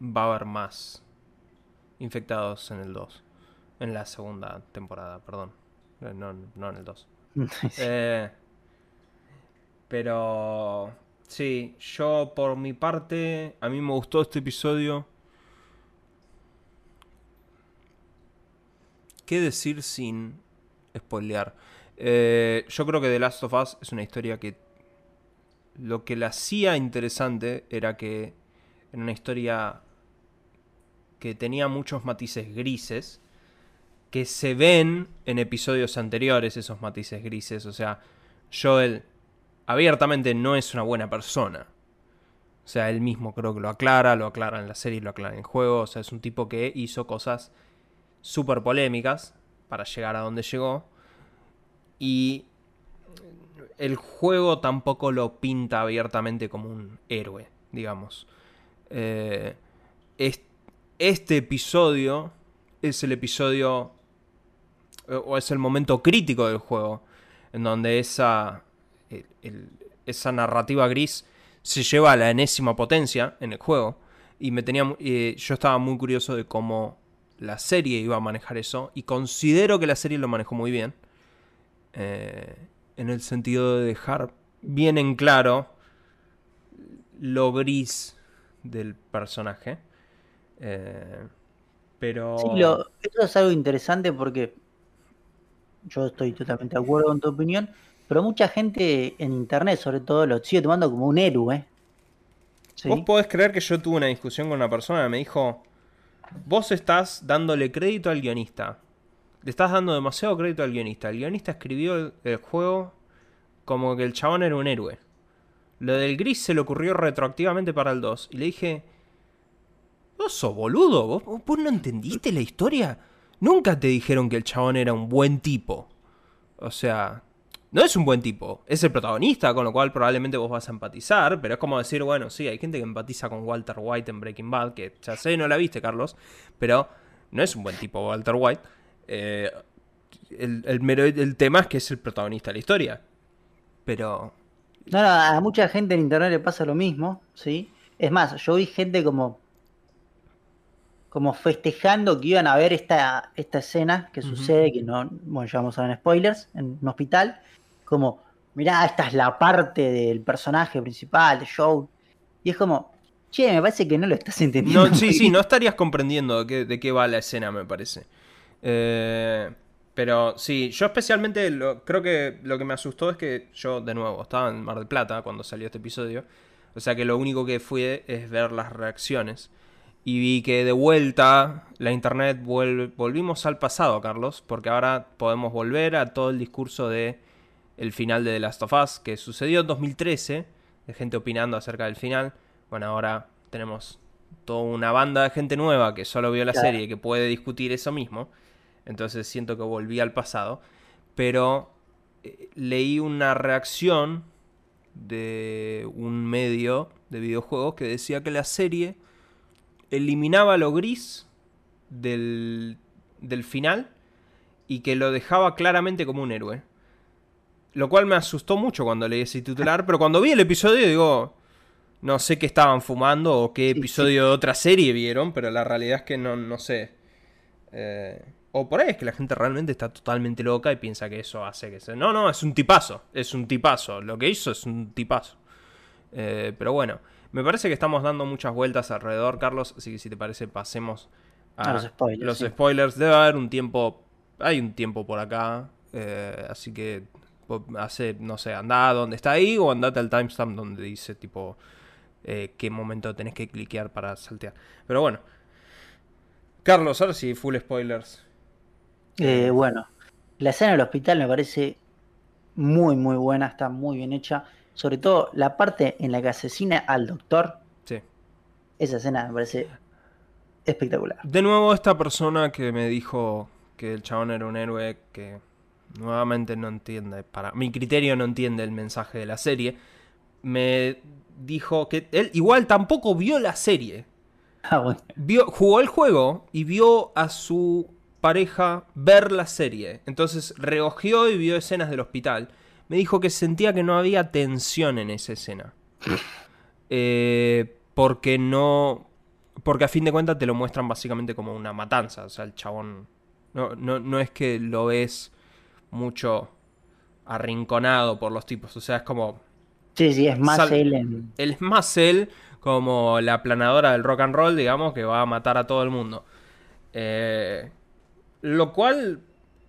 va a haber más infectados en el 2, en la segunda temporada, perdón, Eh, no, no en el 2. Eh, pero sí, yo por mi parte, a mí me gustó este episodio. ¿Qué decir sin spoilear? Eh, yo creo que The Last of Us es una historia que lo que la hacía interesante era que en una historia que tenía muchos matices grises, que se ven en episodios anteriores esos matices grises. O sea, Joel abiertamente no es una buena persona. O sea, él mismo creo que lo aclara, lo aclara en la serie, lo aclara en el juego. O sea, es un tipo que hizo cosas súper polémicas para llegar a donde llegó. Y el juego tampoco lo pinta abiertamente como un héroe, digamos. Eh, es- este episodio es el episodio eh, o es el momento crítico del juego en donde esa esa narrativa gris se lleva a la enésima potencia en el juego. Y me tenía eh, yo estaba muy curioso de cómo la serie iba a manejar eso y considero que la serie lo manejó muy bien eh, en el sentido de dejar bien en claro lo gris del personaje eh, pero Sí, lo- eso es algo interesante porque yo estoy totalmente de acuerdo con tu opinión, pero mucha gente en internet, sobre todo, lo sigue tomando como un héroe. ¿sí? Vos podés creer que yo tuve una discusión con una persona que me dijo, vos estás dándole crédito al guionista. Le estás dando demasiado crédito al guionista. El guionista escribió el, el juego como que el chabón era un héroe. Lo del gris se le ocurrió retroactivamente para el 2. Y le dije, vos sos boludo, ¿Vos, vos no entendiste la historia. Nunca te dijeron que el chabón era un buen tipo. O sea, no es un buen tipo. Es el protagonista, con lo cual probablemente vos vas a empatizar, pero es como decir, bueno, sí, hay gente que empatiza con Walter White en Breaking Bad, que ya sé, no la viste, Carlos, pero no es un buen tipo Walter White. Eh, el, el tema es que es el protagonista de la historia. Pero... No, no, a mucha gente en internet le pasa lo mismo, ¿sí? Es más, yo vi gente como como festejando que iban a ver esta, esta escena que sucede, que no, bueno, ya vamos a ver spoilers, en un hospital, como, mirá, esta es la parte del personaje principal, de Joe. Y es como, che, me parece que no lo estás entendiendo. No, sí, sí, no estarías comprendiendo de qué, va la escena, me parece. Eh, pero sí, yo especialmente creo que lo que me asustó es que yo, de nuevo, estaba en Mar del Plata cuando salió este episodio. O sea que lo único que fui es ver las reacciones. Y vi que de vuelta la internet volvimos al pasado, Carlos, porque ahora podemos volver a todo el discurso de el final de The Last of Us, que sucedió en 2013, de gente opinando acerca del final. Bueno, ahora tenemos toda una banda de gente nueva que solo vio la serie y que puede discutir eso mismo. Entonces siento que volví al pasado. Pero eh, leí una reacción de un medio de videojuegos que decía que la serie eliminaba lo gris del, del final y que lo dejaba claramente como un héroe. Lo cual me asustó mucho cuando leí ese titular, pero cuando vi el episodio digo, no sé qué estaban fumando o qué episodio de otra serie vieron, pero la realidad es que no, no sé. Eh, o por ahí es que la gente realmente está totalmente loca y piensa que eso hace que se... No, no, es un tipazo, es un tipazo. Lo que hizo es un tipazo. Eh, pero bueno, me parece que estamos dando muchas vueltas alrededor, Carlos, así que si te parece pasemos a, los spoilers. Los spoilers. Debe haber un tiempo, hay un tiempo por acá, eh, así que hace, no sé, anda donde está ahí o andate al timestamp donde dice tipo eh, qué momento tenés que cliquear para saltear. Pero bueno. Carlos, ahora sí, full spoilers. Eh, bueno, la escena del hospital me parece muy, muy buena, está muy bien hecha. Sobre todo la parte en la que asesina al doctor. Sí. Esa escena me parece espectacular. De nuevo, esta persona que me dijo que el chabón era un héroe que nuevamente no entiende, para mi criterio no entiende el mensaje de la serie, me dijo que él igual tampoco vio la serie. Ah, vio, jugó el juego y vio a su pareja ver la serie. Entonces reogió y vio escenas del hospital. Me dijo que sentía que no había tensión en esa escena. Eh, porque no. Porque a fin de cuentas te lo muestran básicamente como una matanza. O sea, el chabón. No, no, no es que lo ves mucho arrinconado por los tipos. O sea, es como. Sí, sí, es más él Él es más él como la planadora del rock and roll, digamos, que va a matar a todo el mundo. Eh, lo cual.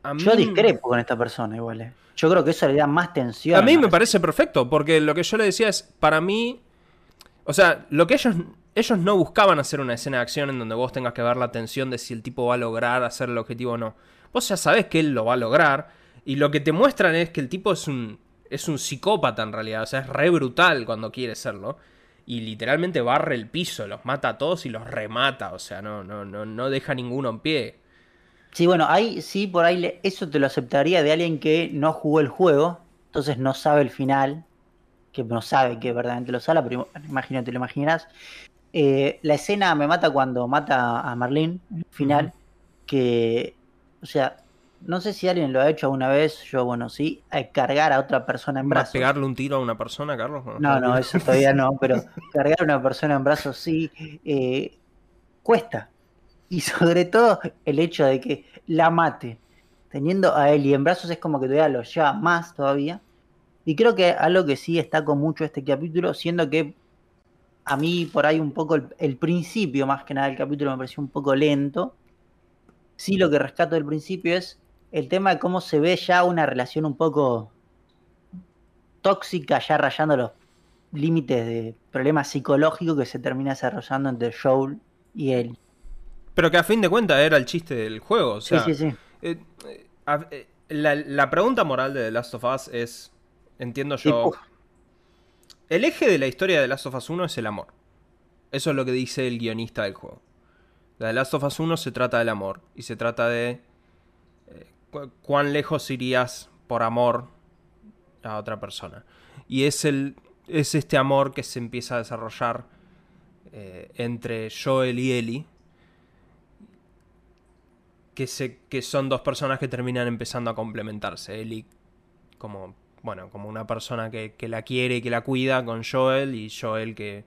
A mí... Yo discrepo con esta persona, igual. Yo creo que eso le da más tensión. A mí me parece perfecto, porque lo que yo le decía es, para mí. O sea, lo que ellos. Ellos no buscaban hacer una escena de acción en donde vos tengas que ver la tensión de si el tipo va a lograr hacer el objetivo o no. Vos ya sabés que él lo va a lograr y lo que te muestran es que el tipo es un, es un psicópata en realidad. O sea, es re brutal cuando quiere serlo. Y literalmente barre el piso, los mata a todos y los remata. O sea, no, no, no, no deja ninguno en pie. Sí, bueno, ahí sí, por ahí eso te lo aceptaría de alguien que no jugó el juego, entonces no sabe el final, que no sabe que verdaderamente lo sabe, pero imagínate, lo imaginas. Eh, la escena me mata cuando mata a Marlene, el final, que, o sea, no sé si alguien lo ha hecho alguna vez, yo bueno, sí, cargar a otra persona en brazos. ¿Pegarle un tiro a una persona, Carlos? No, no, eso todavía no, pero cargar a una persona en brazos sí, eh, cuesta. Y sobre todo el hecho de que la mate teniendo a y en brazos es como que todavía lo lleva más todavía. Y creo que algo que sí está con mucho este capítulo, siendo que a mí por ahí un poco el, principio más que nada del capítulo me pareció un poco lento. Sí lo que rescato del principio es el tema de cómo se ve ya una relación un poco tóxica, ya rayando los límites de problemas psicológicos que se termina desarrollando entre Joel y él. Pero que a fin de cuentas era el chiste del juego. sí, sí, sí. Eh, eh, la, pregunta moral de The Last of Us es, entiendo yo, el eje de la historia de The Last of Us 1 es el amor. Eso es lo que dice el guionista del juego. La The Last of Us 1 se trata del amor y se trata de cuán lejos irías por amor a otra persona. Y es, el, es este amor que se empieza a desarrollar eh, entre Joel y Ellie. Que, se, que son dos personas que terminan empezando a complementarse. Ellie como, bueno, como una persona que, que la quiere y que la cuida con Joel y Joel que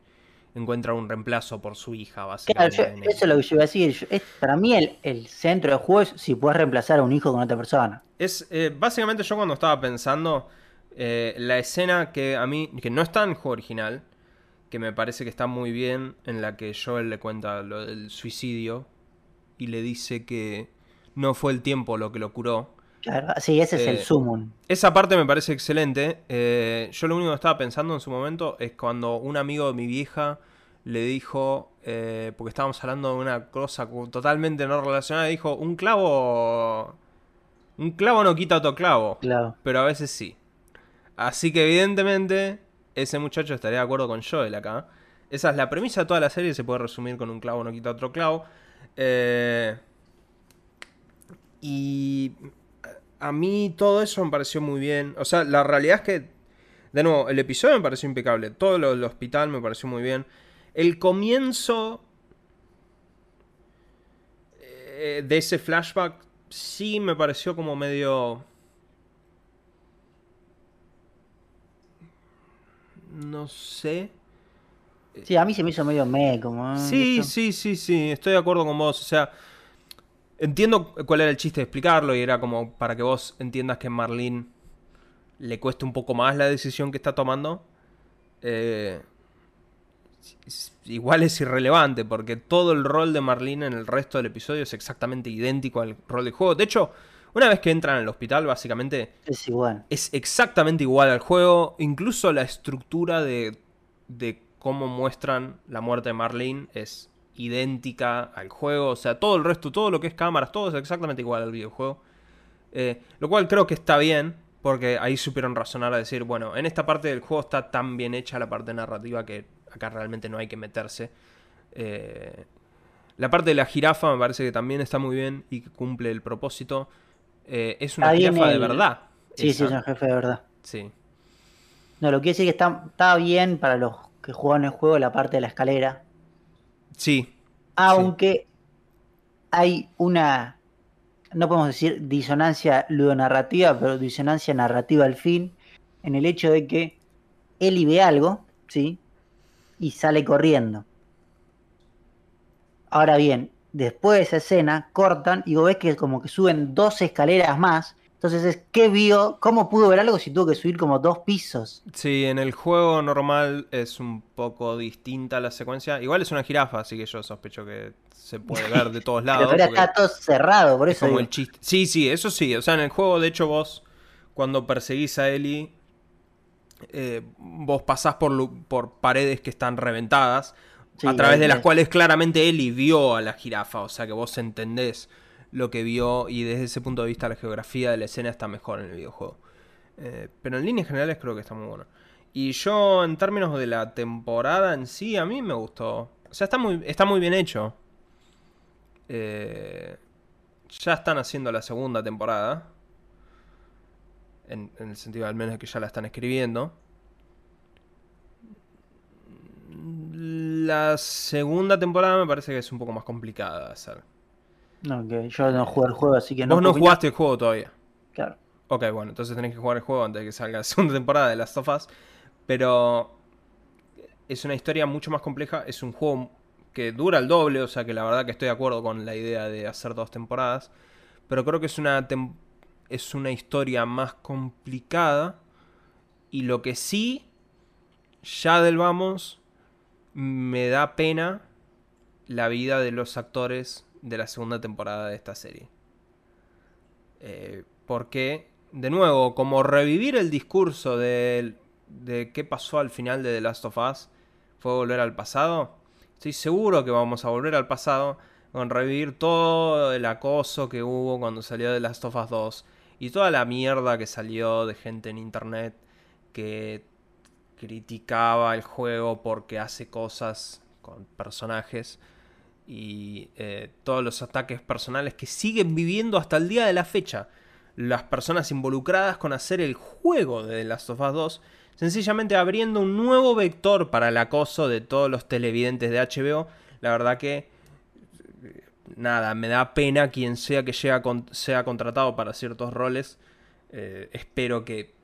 encuentra un reemplazo por su hija, básicamente. Claro, yo- eso es lo que yo iba a decir. Yo- es- para mí el, el centro del juego es si puedes reemplazar a un hijo con otra persona. Es eh, básicamente yo cuando estaba pensando eh, la escena que a mí que no está en el juego original, que me parece que está muy bien en la que Joel le cuenta lo del suicidio y le dice que no fue el tiempo lo que lo curó. Claro, sí, ese es el Eh, summon. Esa parte me parece excelente. Eh, yo lo único que estaba pensando en su momento es cuando un amigo de mi vieja le dijo, eh, porque estábamos hablando de una cosa totalmente no relacionada, dijo, un clavo... Un clavo no quita otro clavo, Claro. pero a veces sí. Así que evidentemente ese muchacho estaría de acuerdo con Joel acá. Esa es la premisa de toda la serie, se puede resumir con un clavo no quita otro clavo. Eh, y a mí todo eso me pareció muy bien. O sea, la realidad es que, de nuevo, el episodio me pareció impecable. Todo lo del hospital me pareció muy bien. El comienzo eh, de ese flashback sí me pareció como medio... No sé. Sí, a mí se me hizo medio me, como. Sí, esto. sí, sí, sí, estoy de acuerdo con vos. O sea, entiendo cuál era el chiste de explicarlo y era como para que vos entiendas que a Marlene le cueste un poco más la decisión que está tomando. Eh, igual es irrelevante porque todo el rol de Marlene en el resto del episodio es exactamente idéntico al rol del juego. De hecho, una vez que entran al hospital, básicamente Es igual. es exactamente igual al juego. Incluso la estructura de, de cómo muestran la muerte de Marlene es idéntica al juego. O sea, todo el resto, todo lo que es cámaras, todo es exactamente igual al videojuego. Eh, lo cual creo que está bien, porque ahí supieron razonar a decir, bueno, en esta parte del juego está tan bien hecha la parte narrativa que acá realmente no hay que meterse. Eh, la parte de la jirafa me parece que también está muy bien y que cumple el propósito. Eh, es una Está jirafa de verdad. Sí, esa. sí, es un jefe de verdad. Sí. No, lo que quiere decir que está, está bien para los que juegan el juego la parte de la escalera. Sí. Aunque hay una, no podemos decir disonancia ludonarrativa, pero disonancia narrativa al fin, en el hecho de que Eli ve algo, ¿sí? Y sale corriendo. Ahora bien, después de esa escena, cortan y vos ves que como que suben dos escaleras más. Entonces es, ¿qué vio? ¿Cómo pudo ver algo si tuvo que subir como dos pisos? Sí, en el juego normal es un poco distinta la secuencia. Igual es una jirafa, así que yo sospecho que se puede ver de todos Pero lados. ahora porque está todo cerrado, por es eso como digo. el chiste. Sí, sí, eso sí. O sea, en el juego, de hecho, vos, cuando perseguís a Ellie, eh, vos pasás por, por paredes que están reventadas, Sí, a través de las cuales claramente Ellie vio a la jirafa. O sea, que vos entendés lo que vio y desde ese punto de vista la geografía de la escena está mejor en el videojuego. Eh, pero en líneas generales creo que está muy bueno. Y yo, en términos de la temporada en sí, a mí me gustó. O sea, está muy, está muy bien hecho. Eh, ya están haciendo la segunda temporada. En, en el sentido al menos de que ya la están escribiendo. La segunda temporada me parece que es un poco más complicada de hacer. No, que yo no jugué el juego, así que no. Vos no opinar. jugaste el juego todavía. Claro. Ok, bueno, entonces tenés que jugar el juego antes de que salga la segunda temporada de Last of Us. Pero es una historia mucho más compleja. Es un juego que dura el doble, o sea que la verdad que estoy de acuerdo con la idea de hacer dos temporadas. Pero creo que es una, es una historia más complicada. Y lo que sí, ya del vamos, me da pena la vida de los actores de la segunda temporada de esta serie. Eh, porque, de nuevo, como revivir el discurso de, de qué pasó al final de The Last of Us fue volver al pasado, estoy seguro que vamos a volver al pasado con revivir todo el acoso que hubo cuando salió The Last of Us 2 y toda la mierda que salió de gente en internet que criticaba el juego porque hace cosas con personajes y eh, todos los ataques personales que siguen viviendo hasta el día de la fecha. las personas involucradas con hacer el juego de The Last of Us 2, sencillamente abriendo un nuevo vector para el acoso de todos los televidentes de HBO. La verdad que nada, me da pena quien sea que sea contratado para ciertos roles. Eh, espero que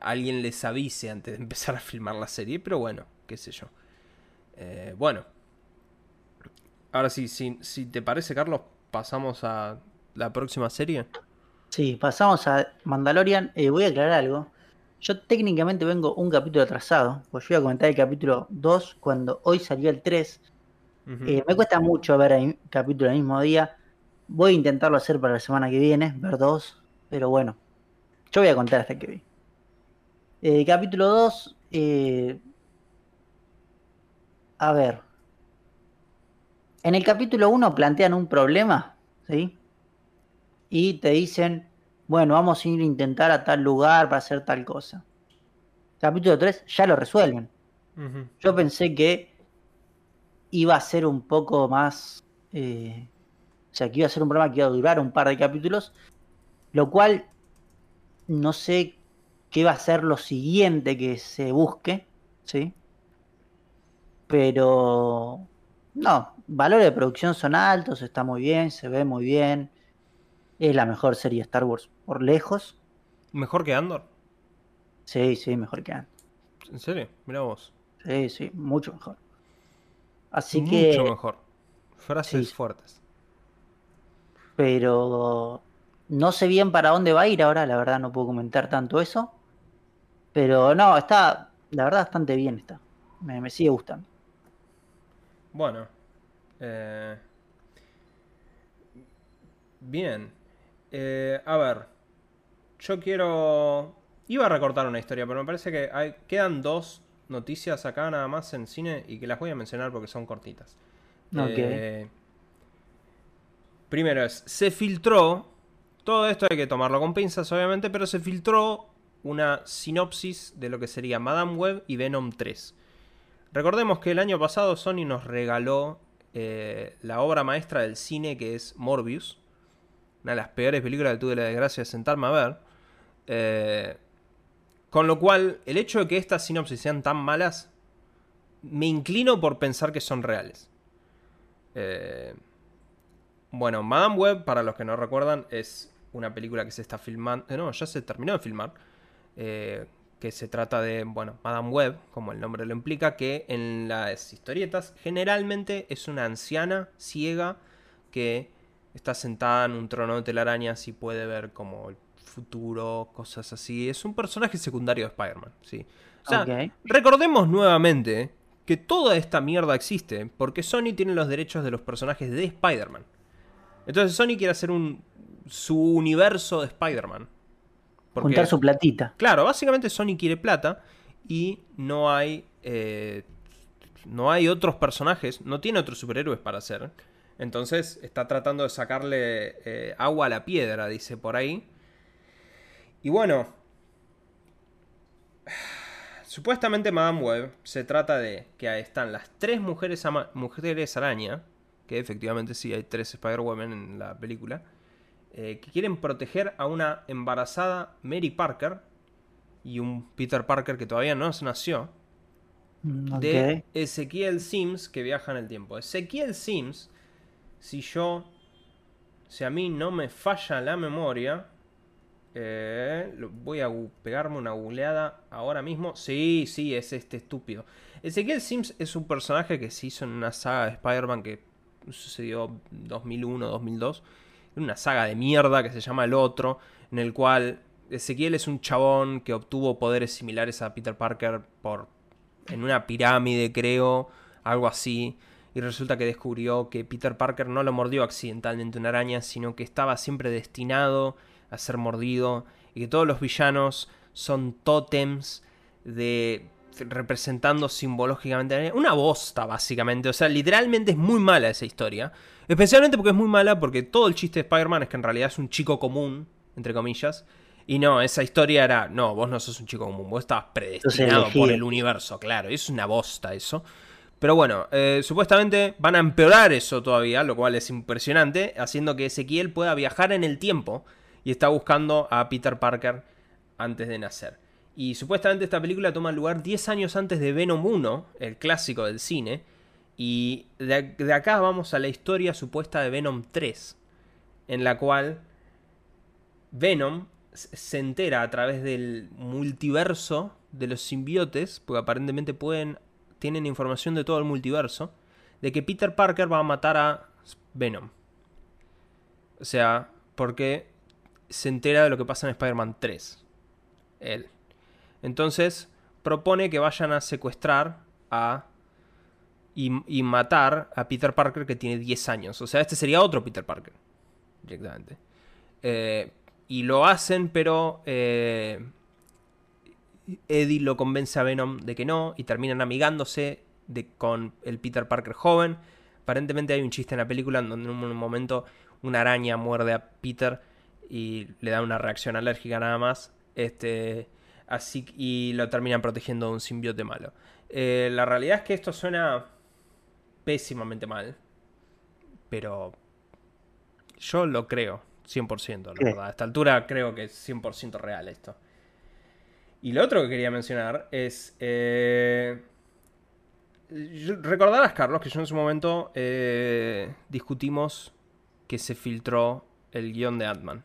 alguien les avise antes de empezar a filmar la serie, pero bueno, qué sé yo. Eh, bueno, ahora sí, si, si te parece, Carlos, pasamos a la próxima serie. Sí, pasamos a Mandalorian. Eh, voy a aclarar algo. Yo técnicamente vengo un capítulo atrasado, pues yo iba a comentar el capítulo 2 cuando hoy salió el 3. Eh, me cuesta mucho ver el capítulo el mismo día. Voy a intentarlo hacer para la semana que viene, ver dos, pero bueno, yo voy a contar hasta que vi. Eh, capítulo 2, a ver. En el capítulo 1 plantean un problema, ¿sí? y te dicen, bueno, vamos a ir a intentar a tal lugar para hacer tal cosa. Capítulo 3 ya lo resuelven. Yo pensé que iba a ser un poco más... Eh, o sea, que iba a ser un programa que iba a durar un par de capítulos, lo cual no sé qué va a ser lo siguiente que se busque, ¿sí? Pero no, valores de producción son altos, está muy bien, se ve muy bien. Es la mejor serie de Star Wars por lejos. ¿Mejor que Andor? Sí, sí, mejor que Andor. ¿En serio? Mira vos. Sí, sí, mucho mejor. Así que. Mucho mejor. Frases fuertes. Pero no sé bien para dónde va a ir ahora, la verdad no puedo comentar tanto eso. Pero no, está, la verdad, bastante bien está. Me, me sigue gustando. Bueno. Eh... Bien. Eh, a ver. Yo quiero. Iba a recortar una historia, pero me parece que hay... quedan dos noticias acá nada más en cine y que las voy a mencionar porque son cortitas. Eh, primero es, se filtró, todo esto hay que tomarlo con pinzas obviamente, pero se filtró una sinopsis de lo que sería Madame Web y Venom 3. Recordemos que el año pasado Sony nos regaló eh, la obra maestra del cine que es Morbius una de las peores películas que tuve la desgracia de sentarme a ver. Eh, con lo cual, el hecho de que estas sinopsis sean tan malas, me inclino por pensar que son reales. Eh, bueno, Madame Web, para los que no recuerdan, es una película que se está filmando. Eh, no, ya se terminó de filmar. Que se trata de, bueno, Madame Web, como el nombre lo implica, que en las historietas generalmente es una anciana ciega que está sentada en un trono de telarañas y puede ver como el futuro, cosas así. Es un personaje secundario de Spider-Man, sí. O sea, recordemos nuevamente que toda esta mierda existe porque Sony tiene los derechos de los personajes de Spider-Man. Entonces Sony quiere hacer un su universo de Spider-Man. Juntar su platita. Claro, básicamente Sony quiere plata y no hay eh, no hay otros personajes, no tiene otros superhéroes para hacer. Entonces está tratando de sacarle eh, agua a la piedra, dice por ahí. Y bueno, supuestamente Madame Web se trata de que ahí están las tres mujeres, mujeres araña, que efectivamente sí hay tres Spider-Women en la película, eh, que quieren proteger a una embarazada Mary Parker y un Peter Parker que todavía no se nació. Mm, de Ezequiel Sims que viaja en el tiempo. Ezequiel Sims si yo, si a mí no me falla la memoria, eh, voy a pegarme una googleada ahora mismo. Sí, sí, es este estúpido. Ezequiel Sims es un personaje que se hizo en una saga de Spider-Man que sucedió 2001, 2002. Una saga de mierda que se llama El Otro, en el cual Ezequiel es un chabón que obtuvo poderes similares a Peter Parker por en una pirámide, creo, algo así y resulta que descubrió que Peter Parker no lo mordió accidentalmente una araña, sino que estaba siempre destinado a ser mordido y que todos los villanos son tótems de representando simbológicamente una bosta básicamente, o sea, literalmente es muy mala esa historia, especialmente porque es muy mala porque todo el chiste de Spider-Man es que en realidad es un chico común, entre comillas, y no, esa historia era, no, vos no sos un chico común, vos estabas predestinado por el universo, claro, es una bosta eso. Pero bueno, eh, supuestamente van a empeorar eso todavía, lo cual es impresionante, haciendo que Ezequiel pueda viajar en el tiempo y está buscando a Peter Parker antes de nacer. Y supuestamente esta película toma lugar 10 años antes de Venom 1, el clásico del cine. Y de, acá vamos a la historia supuesta de Venom 3, en la cual Venom se entera a través del multiverso de los simbiotes, porque aparentemente pueden, tienen información de todo el multiverso, de que Peter Parker va a matar a Venom. O sea, porque se entera de lo que pasa en Spider-Man 3. Él. Entonces propone que vayan a secuestrar a y, matar a Peter Parker que tiene 10 años. O sea, este sería otro Peter Parker. Directamente. Eh, y lo hacen, pero eh, Eddie lo convence a Venom de que no. Y terminan amigándose con el Peter Parker joven. Aparentemente hay un chiste en la película en donde en un momento una araña muerde a Peter y le da una reacción alérgica nada más. Este, así, y lo terminan protegiendo de un simbiote malo. Eh, la realidad es que esto suena pésimamente mal. Pero yo lo creo, 100%, la verdad. A esta altura creo que es 100% real esto. Y lo otro que quería mencionar es... Eh, recordarás, Carlos, que yo en su momento eh, discutimos que se filtró el guion de Ant-Man.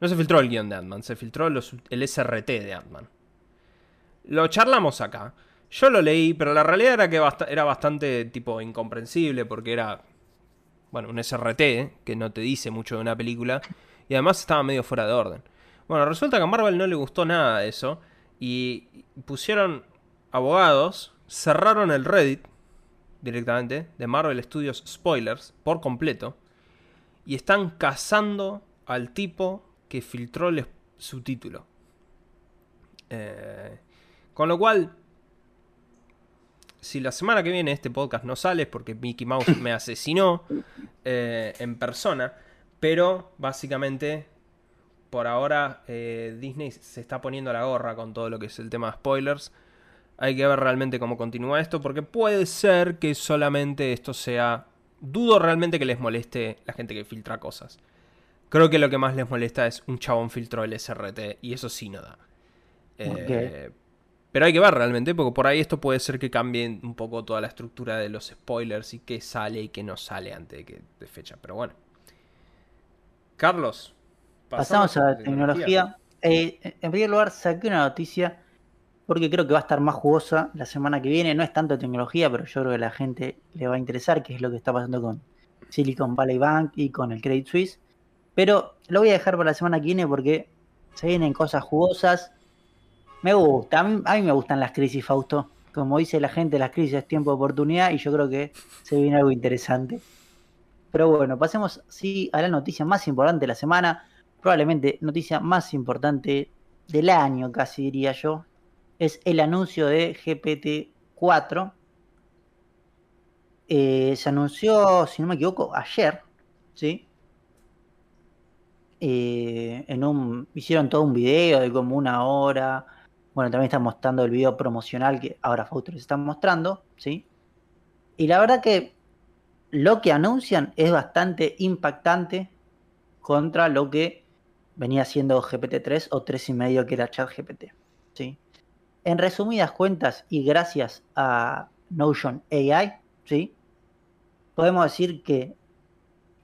No se filtró el guion de Ant-Man, se filtró el SRT de Ant-Man. Lo charlamos acá. Yo lo leí, pero la realidad era que era bastante tipo incomprensible porque era, bueno, un SRT que no te dice mucho de una película y además estaba medio fuera de orden. Bueno, resulta que a Marvel no le gustó nada eso y pusieron abogados, cerraron el Reddit directamente de Marvel Studios Spoilers por completo y están cazando al tipo que filtró el subtítulo. Eh, con lo cual, si la semana que viene este podcast no sale es porque Mickey Mouse me asesinó eh, en persona, pero básicamente por ahora eh, Disney se está poniendo la gorra con todo lo que es el tema de spoilers. Hay que ver realmente cómo continúa esto, porque puede ser que solamente esto sea dudo realmente que les moleste la gente que filtra cosas. Creo que lo que más les molesta es un chabón filtró el SRT y eso sí no da. Eh, pero hay que ver realmente, porque por ahí esto puede ser que cambie un poco toda la estructura de los spoilers y qué sale y qué no sale antes de, que, de fecha. Pero bueno. Carlos. Pasamos, a la tecnología. Eh, en primer lugar, saqué una noticia porque creo que va a estar más jugosa la semana que viene. No es tanto tecnología, pero yo creo que a la gente le va a interesar, que es lo que está pasando con Silicon Valley Bank y con el Credit Suisse. Pero lo voy a dejar para la semana que viene porque se vienen cosas jugosas. Me gusta, a mí, me gustan las crisis, Fausto. Como dice la gente, las crisis es tiempo de oportunidad y yo creo que se viene algo interesante. Pero bueno, pasemos sí a la noticia más importante de la semana, probablemente noticia más importante del año, casi diría yo, es el anuncio de GPT-4. Eh, se anunció, si no me equivoco, ayer, ¿sí? Eh, en un, hicieron todo un video de como una hora. Bueno, también están mostrando el video promocional que ahora Fausto les están mostrando, ¿sí? Y la verdad que lo que anuncian es bastante impactante contra lo que venía siendo GPT-3 o 3.5 que era ChatGPT, ¿sí? En resumidas cuentas y gracias a Notion AI, ¿sí? podemos decir que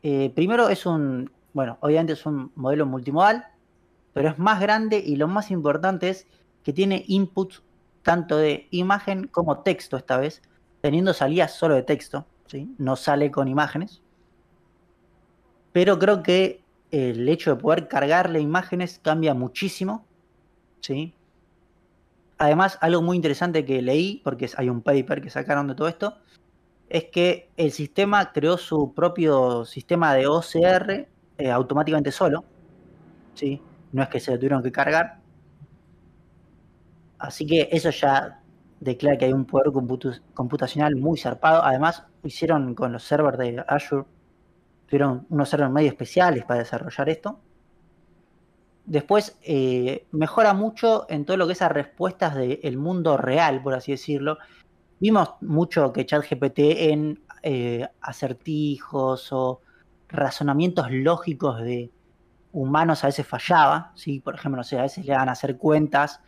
eh, primero es un, bueno, obviamente es un modelo multimodal, pero es más grande y lo más importante es que tiene inputs tanto de imagen como texto esta vez, teniendo salidas solo de texto, ¿sí? no sale con imágenes. Pero creo que el hecho de poder cargarle imágenes cambia muchísimo, ¿sí? además, algo muy interesante que leí, porque hay un paper que sacaron de todo esto, es que el sistema creó su propio sistema de OCR eh, automáticamente solo. ¿sí? No es que se lo tuvieron que cargar. Así que eso ya declara que hay un poder computacional muy zarpado. Además, hicieron con los servers de Azure, tuvieron unos servers medio especiales para desarrollar esto. Después eh, mejora mucho en todo lo que es a respuestas del mundo real, por así decirlo. Vimos mucho que ChatGPT en eh, acertijos o razonamientos lógicos de humanos a veces fallaba, ¿sí? Por ejemplo, no sé, a veces le dan a hacer cuentas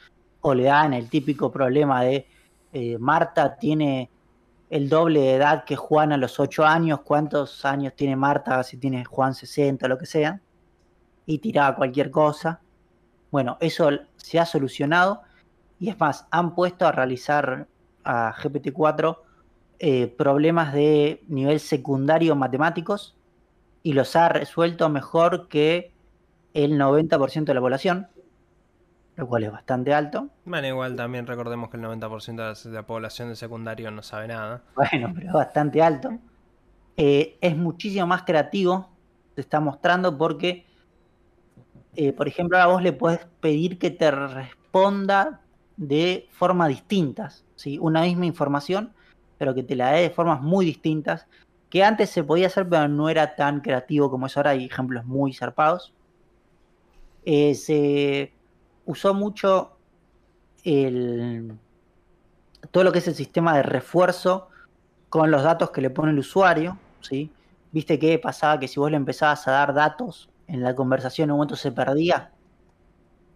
o le dan el típico problema de eh, Marta tiene el doble de edad que Juan a los 8 años, ¿cuántos años tiene Marta si tiene Juan 60 o lo que sea? Y tiraba cualquier cosa. Bueno, eso se ha solucionado y es más, han puesto a realizar a GPT-4 eh, problemas de nivel secundario matemáticos y los ha resuelto mejor que el 90% de la población, lo cual es bastante alto. Bueno, igual también recordemos que el 90% de la población de secundario no sabe nada. Bueno, pero es bastante alto. Eh, es muchísimo más creativo, se está mostrando, porque, eh, por ejemplo, ahora vos le puedes pedir que te responda de formas distintas, ¿sí? una misma información, pero que te la dé de formas muy distintas, que antes se podía hacer, pero no era tan creativo como es ahora, hay ejemplos muy zarpados. Eh, se usó mucho el, todo lo que es el sistema de refuerzo con los datos que le pone el usuario, ¿sí? Viste que pasaba que si vos le empezabas a dar datos en la conversación en un momento se perdía.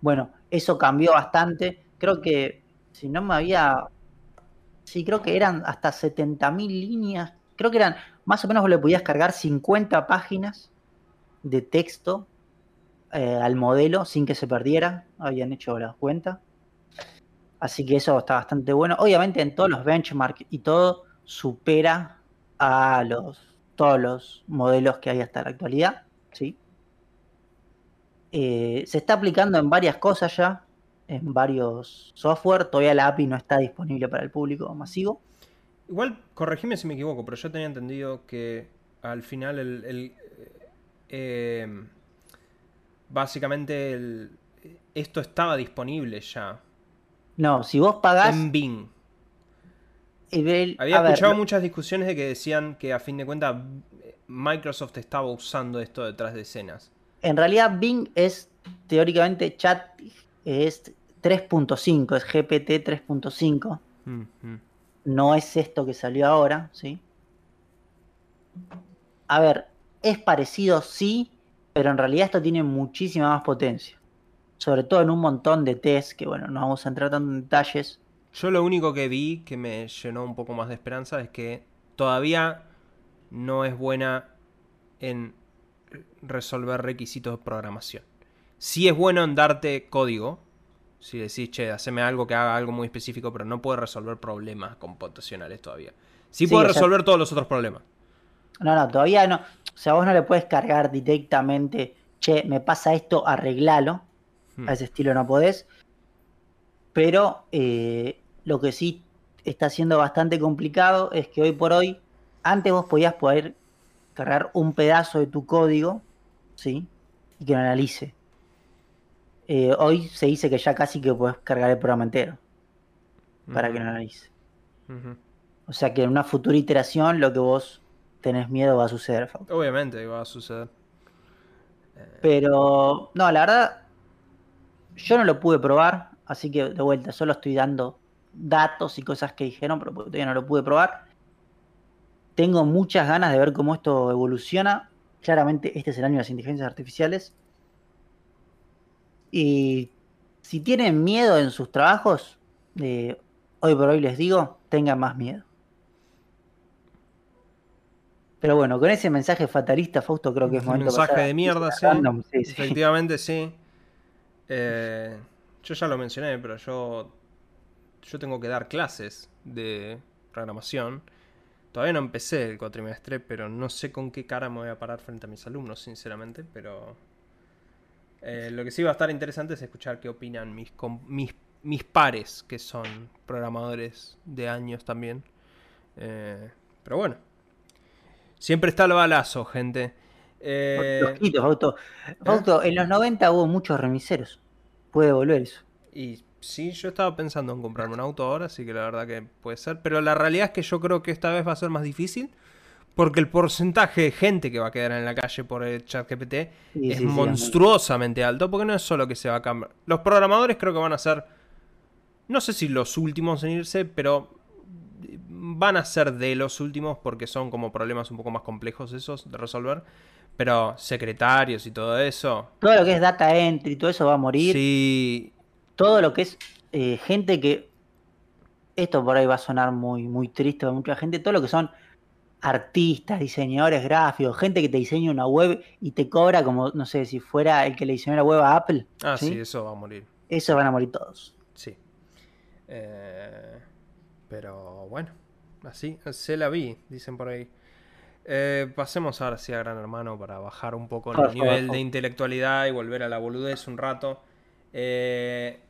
Bueno, eso cambió bastante. Creo que, si no me había... Sí, creo que eran hasta 70.000 líneas. Creo que eran, más o menos le podías cargar 50 páginas de texto eh, al modelo sin que se perdiera. Habían hecho la cuenta. Así que eso está bastante bueno. Obviamente en todos los benchmarks y todo supera a los todos los modelos que hay hasta la actualidad. ¿sí? Eh, se está aplicando en varias cosas ya, en varios software. Todavía la API no está disponible para el público masivo. Igual, corregime si me equivoco, pero yo tenía entendido que al final el, eh, básicamente esto estaba disponible ya. No, si vos pagás. En Bing. Había escuchado muchas discusiones de que decían que a fin de cuentas Microsoft estaba usando esto detrás de escenas. En realidad Bing es teóricamente chat, es 3.5, es GPT 3.5. No es esto que salió ahora, ¿sí? A ver, es parecido, sí, pero en realidad esto tiene muchísima más potencia. Sobre todo en un montón de tests que, bueno, no vamos a entrar tanto en detalles. Yo lo único que vi que me llenó un poco más de esperanza es que todavía no es buena en resolver requisitos de programación. Sí es bueno en darte código. Si decís, che, haceme algo que haga algo muy específico, pero no puede resolver problemas computacionales todavía. Sí, puede resolver todos los otros problemas. No, no, todavía no. O sea, vos no le puedes cargar directamente, che, me pasa esto, arreglalo. Hmm. A ese estilo no podés. Pero eh, lo que sí está siendo bastante complicado es que hoy por hoy, antes vos podías poder cargar un pedazo de tu código, ¿sí? Y que lo analice. Eh, hoy se dice que ya casi que puedes cargar el programa entero para que lo analice. O sea que en una futura iteración lo que vos tenés miedo va a suceder. Obviamente va a suceder. Pero, no, la verdad, yo no lo pude probar, así que de vuelta, solo estoy dando datos y cosas que dijeron, pero todavía no lo pude probar. Tengo muchas ganas de ver cómo esto evoluciona. Claramente este es el año de las inteligencias artificiales. Y si tienen miedo en sus trabajos, eh, hoy por hoy les digo, tengan más miedo. Pero bueno, con ese mensaje fatalista, Fausto, creo que es momento Un mensaje de mierda, sí. Efectivamente, sí. Eh, yo ya lo mencioné, pero yo, yo tengo que dar clases de programación. Todavía no empecé el cuatrimestre, pero no sé con qué cara me voy a parar frente a mis alumnos, sinceramente. Pero eh, lo que sí va a estar interesante es escuchar qué opinan mis, mis, mis pares, que son programadores de años también. Eh, pero bueno, Siempre está el balazo, gente. Eh... Auto. Auto, en los 90 hubo muchos remiseros. Puede volver eso. Y sí, yo estaba pensando en comprarme un auto ahora, así que la verdad que puede ser. Pero la realidad es que yo creo que esta vez va a ser más difícil. Porque el porcentaje de gente que va a quedar en la calle por el chat GPT es monstruosamente alto. Porque no es solo que se va a cambiar. Los programadores creo que van a ser. No sé si los últimos en irse, pero van a ser de los últimos porque son como problemas un poco más complejos esos de resolver. Pero secretarios y todo eso. Todo lo que es data entry, todo eso va a morir. Sí. Todo lo que es eh, gente que. Esto por ahí va a sonar muy, muy triste para mucha gente. Todo lo que son artistas, diseñadores gráficos, gente que te diseña una web y te cobra como, no sé, si fuera el que le diseñó la web a Apple. Ah, sí, eso va a morir. Eso van a morir todos. Sí. Eh, pero bueno, así se la vi, dicen por ahí. Eh, pasemos ahora sí a Gran Hermano para bajar un poco el nivel de intelectualidad y volver a la boludez un rato. Eh,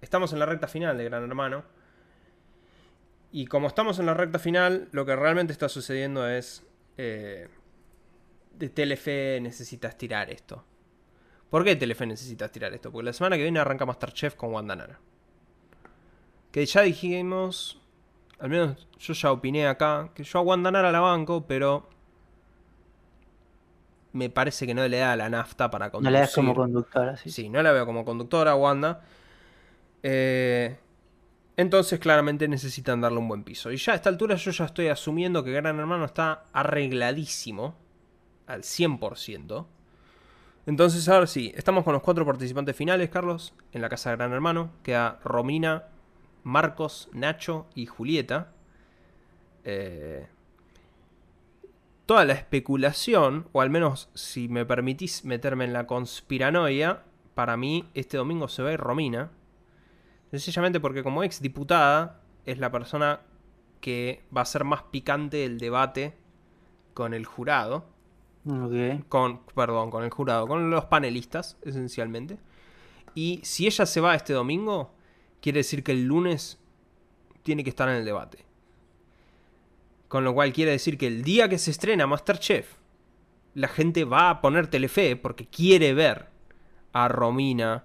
estamos en la recta final de Gran Hermano. Y como estamos en la recta final, lo que realmente está sucediendo es... Eh, de Telefe necesita estirar esto. ¿Por qué Telefe necesita estirar esto? Porque la semana que viene arranca Masterchef con Wanda Nara. Que ya dijimos, al menos yo ya opiné acá, que yo a Wanda Nara la banco, pero me parece que no le da la nafta para conducir. No le das como conductora, sí. Sí, no la veo como conductora Wanda. Eh, entonces claramente necesitan darle un buen piso. Y ya a esta altura yo ya estoy asumiendo que Gran Hermano está arregladísimo. Al 100%. Entonces ahora sí, estamos con los cuatro participantes finales, Carlos. En la casa de Gran Hermano. Queda Romina, Marcos, Nacho y Julieta. Eh, toda la especulación, o al menos si me permitís meterme en la conspiranoia, para mí este domingo se ve Romina. Sencillamente porque como ex diputada es la persona que va a ser más picante el debate con el jurado. Con, perdón, con el jurado, con los panelistas, esencialmente. Y si ella se va este domingo, quiere decir que el lunes tiene que estar en el debate. Con lo cual quiere decir que el día que se estrena Masterchef, la gente va a poner Telefe porque quiere ver a Romina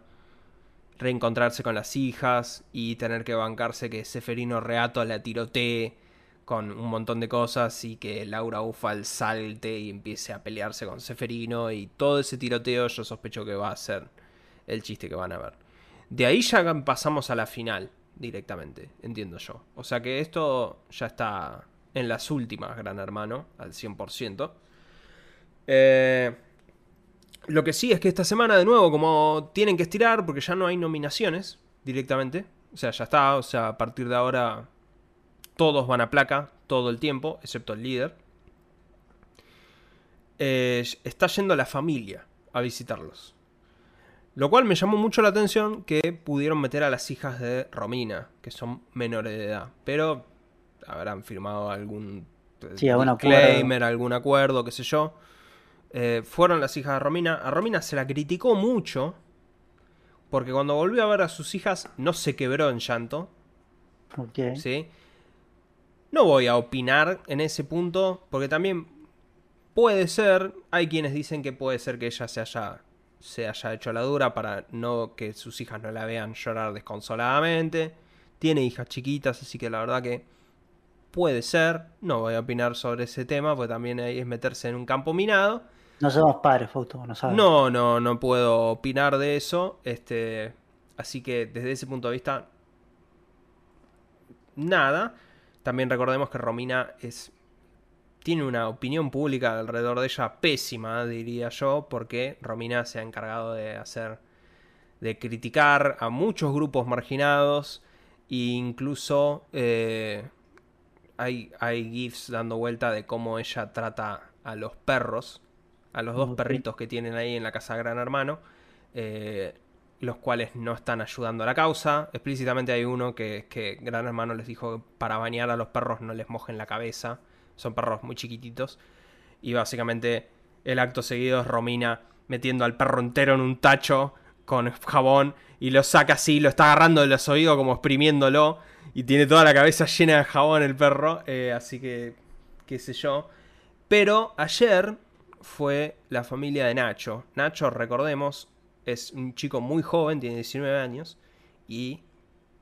reencontrarse con las hijas y tener que bancarse que Seferino Reato la tirotee con un montón de cosas y que Laura Ufal salte y empiece a pelearse con Seferino y todo ese tiroteo yo sospecho que va a ser el chiste que van a ver. De ahí ya pasamos a la final directamente, entiendo yo. O sea que esto ya está en las últimas, Gran Hermano, al 100%. Eh, lo que sí es que esta semana, de nuevo, como tienen que estirar, porque ya no hay nominaciones directamente. O sea, ya está. O sea, a partir de ahora todos van a placa todo el tiempo, excepto el líder. Eh, está yendo la familia a visitarlos. Lo cual me llamó mucho la atención que pudieron meter a las hijas de Romina, que son menores de edad. Pero habrán firmado algún sí, disclaimer, algún acuerdo, qué sé yo. Eh, fueron las hijas de Romina. A Romina se la criticó mucho. Porque cuando volvió a ver a sus hijas no se quebró en llanto. Ok. ¿Sí? No voy a opinar en ese punto. Porque también puede ser. Hay quienes dicen que puede ser que ella se haya, se haya hecho la dura para no que sus hijas no la vean llorar desconsoladamente. Tiene hijas chiquitas, así que la verdad que puede ser. No voy a opinar sobre ese tema, porque también ahí es meterse en un campo minado. No somos padres, Fausto, no sabes. No, no, no puedo opinar de eso. Este, así que desde ese punto de vista, nada. También recordemos que Romina es tiene una opinión pública alrededor de ella pésima, diría yo, porque Romina se ha encargado de hacer, de criticar a muchos grupos marginados e incluso eh, hay, hay GIFs dando vuelta de cómo ella trata a los perros a los dos perritos que tienen ahí en la casa Gran Hermano, eh, los cuales no están ayudando a la causa. Explícitamente hay uno que, que Gran Hermano les dijo que para bañar a los perros no les mojen la cabeza, son perros muy chiquititos, y básicamente el acto seguido es Romina metiendo al perro entero en un tacho con jabón y lo saca así, lo está agarrando de los oídos como exprimiéndolo y tiene toda la cabeza llena de jabón el perro, eh, así que qué sé yo. Pero ayer fue la familia de Nacho. Nacho, recordemos, es un chico muy joven, tiene 19 años, y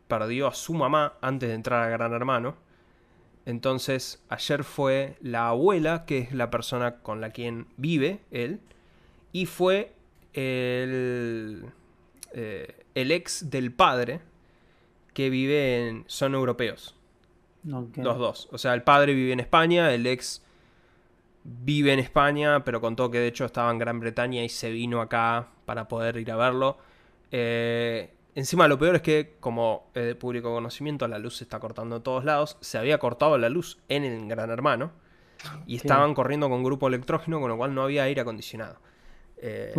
perdió a su mamá antes de entrar a Gran Hermano. Entonces, ayer fue la abuela, que es la persona con la quien vive él, y fue el, eh, el ex del padre, que vive en... son europeos. Los dos. O sea, el padre vive en España, el ex vive en España, pero contó que de hecho estaba en Gran Bretaña y se vino acá para poder ir a verlo. Eh, encima lo peor es que, como es de público conocimiento, la luz se está cortando en todos lados. Se había cortado la luz en el Gran Hermano y estaban corriendo con grupo electrógeno, con lo cual no había aire acondicionado. Eh,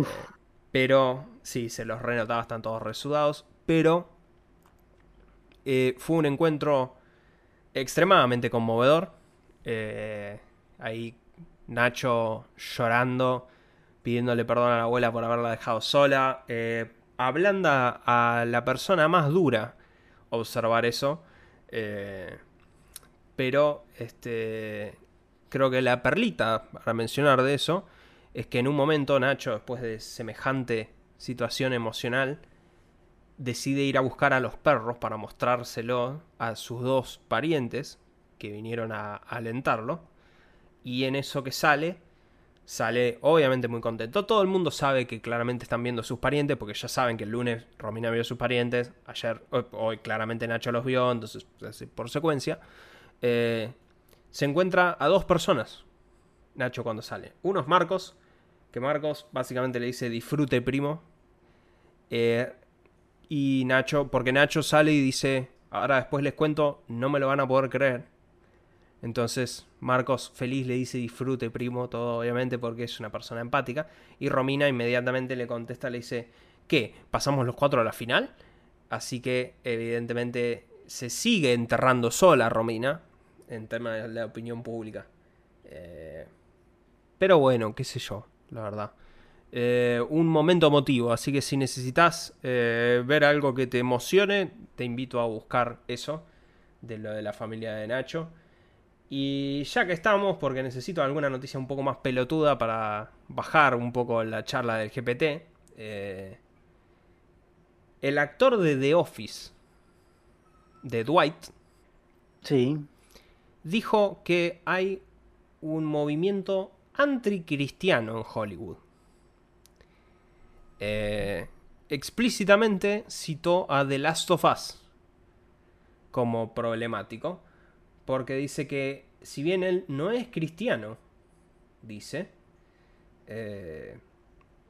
pero sí, se los renotaba, están todos resudados. Pero eh, fue un encuentro extremadamente conmovedor. ahí Nacho llorando, pidiéndole perdón a la abuela por haberla dejado sola. Ablanda a la persona más dura observar eso. Eh, pero este, creo que la perlita, para mencionar de eso, es que en un momento Nacho, después de semejante situación emocional, decide ir a buscar a los perros para mostrárselo a sus dos parientes que vinieron a alentarlo y en eso que sale, sale obviamente muy contento. Todo el mundo sabe que claramente están viendo sus parientes, porque ya saben que el lunes Romina vio a sus parientes, ayer, hoy, claramente Nacho los vio, entonces por secuencia. Eh, se encuentra a dos personas, Nacho cuando sale. Uno es Marcos, que Marcos básicamente le dice disfrute primo. Eh, y Nacho, porque Nacho sale y dice, ahora después les cuento, no me lo van a poder creer entonces Marcos feliz le dice disfrute primo, todo obviamente porque es una persona empática. Y Romina inmediatamente le contesta, le dice, ¿qué? ¿Pasamos los cuatro a la final? Así que evidentemente se sigue enterrando sola Romina en temas de la opinión pública. Eh, pero bueno, qué sé yo, la verdad. Eh, un momento emotivo, así que si necesitas eh, ver algo que te emocione, te invito a buscar eso de lo de la familia de Nacho. Y ya que estamos, porque necesito alguna noticia un poco más pelotuda para bajar un poco la charla del GPT, eh, el actor de The Office, de Dwight, sí. dijo que hay un movimiento anticristiano en Hollywood. Eh, explícitamente citó a The Last of Us como problemático porque dice que si bien él no es cristiano, dice, eh,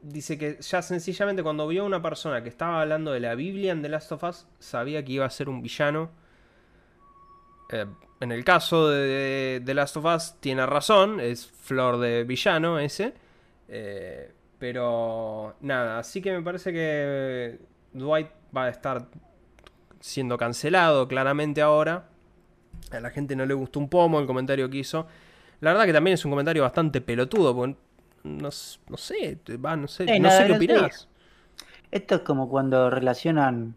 dice que ya sencillamente cuando vio a una persona que estaba hablando de la Biblia en The Last of Us, sabía que iba a ser un villano. Eh, en el caso de The Last of Us tiene razón, es flor de villano ese. Eh, pero nada, así que me parece que Dwight va a estar siendo cancelado claramente ahora. A la gente no le gustó un pomo el comentario que hizo. La verdad que también es un comentario bastante pelotudo, porque no, sé, va, no sé, no sé qué opinás. Esto es como cuando relacionan,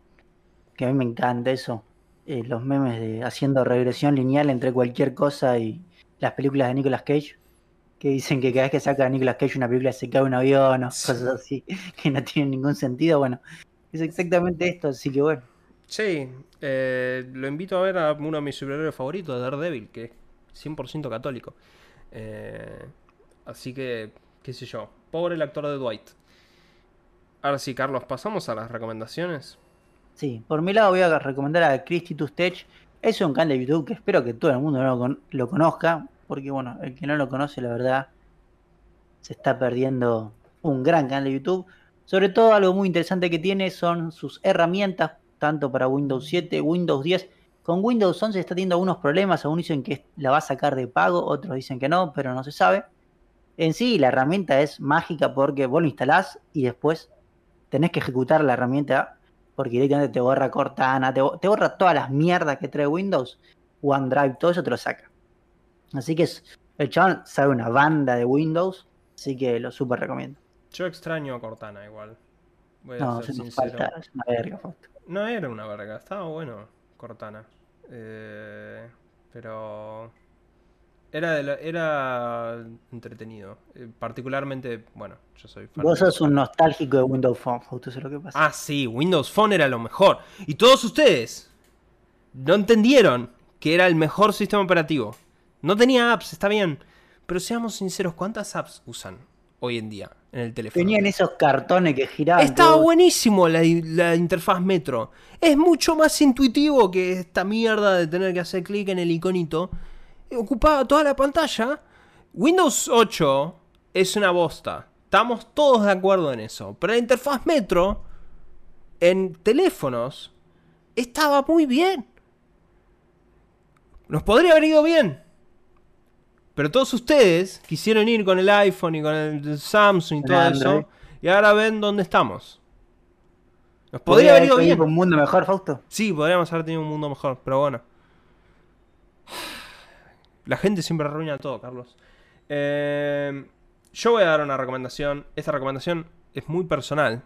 que a mí me encanta eso, eh, los memes de haciendo regresión lineal entre cualquier cosa y las películas de Nicolas Cage, que dicen que cada vez que saca Nicolas Cage una película se cae un avión o cosas así, que no tienen ningún sentido. Bueno, es exactamente esto, así que bueno. Sí, eh, lo invito a ver a uno de mis superhéroes favoritos, Daredevil, que es 100% católico. Eh, así que, qué sé yo, pobre el actor de Dwight. Ahora sí, Carlos, pasamos a las recomendaciones. Sí, por mi lado voy a recomendar a Christitus Tech. Es un canal de YouTube que espero que todo el mundo lo, lo conozca, porque bueno, el que no lo conoce, la verdad, se está perdiendo un gran canal de YouTube. Sobre todo algo muy interesante que tiene son sus herramientas tanto para Windows 7, Windows 10. Con Windows 11 está teniendo algunos problemas, algunos dicen que la va a sacar de pago, otros dicen que no, pero no se sabe. En sí, la herramienta es mágica porque vos lo instalás y después tenés que ejecutar la herramienta porque directamente te borra Cortana, te, borra todas las mierdas que trae Windows, OneDrive, todo eso te lo saca. Así que el chaval sabe una banda de Windows, así que lo súper recomiendo. Yo extraño a Cortana igual. No, ser Falta, es una verga, no era una verga, estaba bueno Cortana. Eh, pero era, era entretenido. Eh, particularmente, bueno, yo soy fan. Vos sos un nostálgico de Windows Phone, justo eso lo que pasa. Ah, sí, Windows Phone era lo mejor. Y todos ustedes no entendieron que era el mejor sistema operativo. No tenía apps, está bien. Pero seamos sinceros, ¿cuántas apps usan hoy en día? En el teléfono. Tenían esos cartones que giraban. Estaba buenísimo la, interfaz Metro. Es mucho más intuitivo que esta mierda de tener que hacer clic en el iconito. Ocupaba toda la pantalla. Windows 8 es una bosta. Estamos todos de acuerdo en eso. Pero la interfaz Metro en teléfonos estaba muy bien. Nos podría haber ido bien. Pero todos ustedes quisieron ir con el iPhone y con el Samsung y todo eso. Y ahora ven dónde estamos. Nos podría haber ido bien. un mundo mejor, Fausto? Sí, podríamos haber tenido un mundo mejor, pero bueno. La gente siempre arruina todo, Carlos. Eh, yo voy a dar una recomendación. Esta recomendación es muy personal.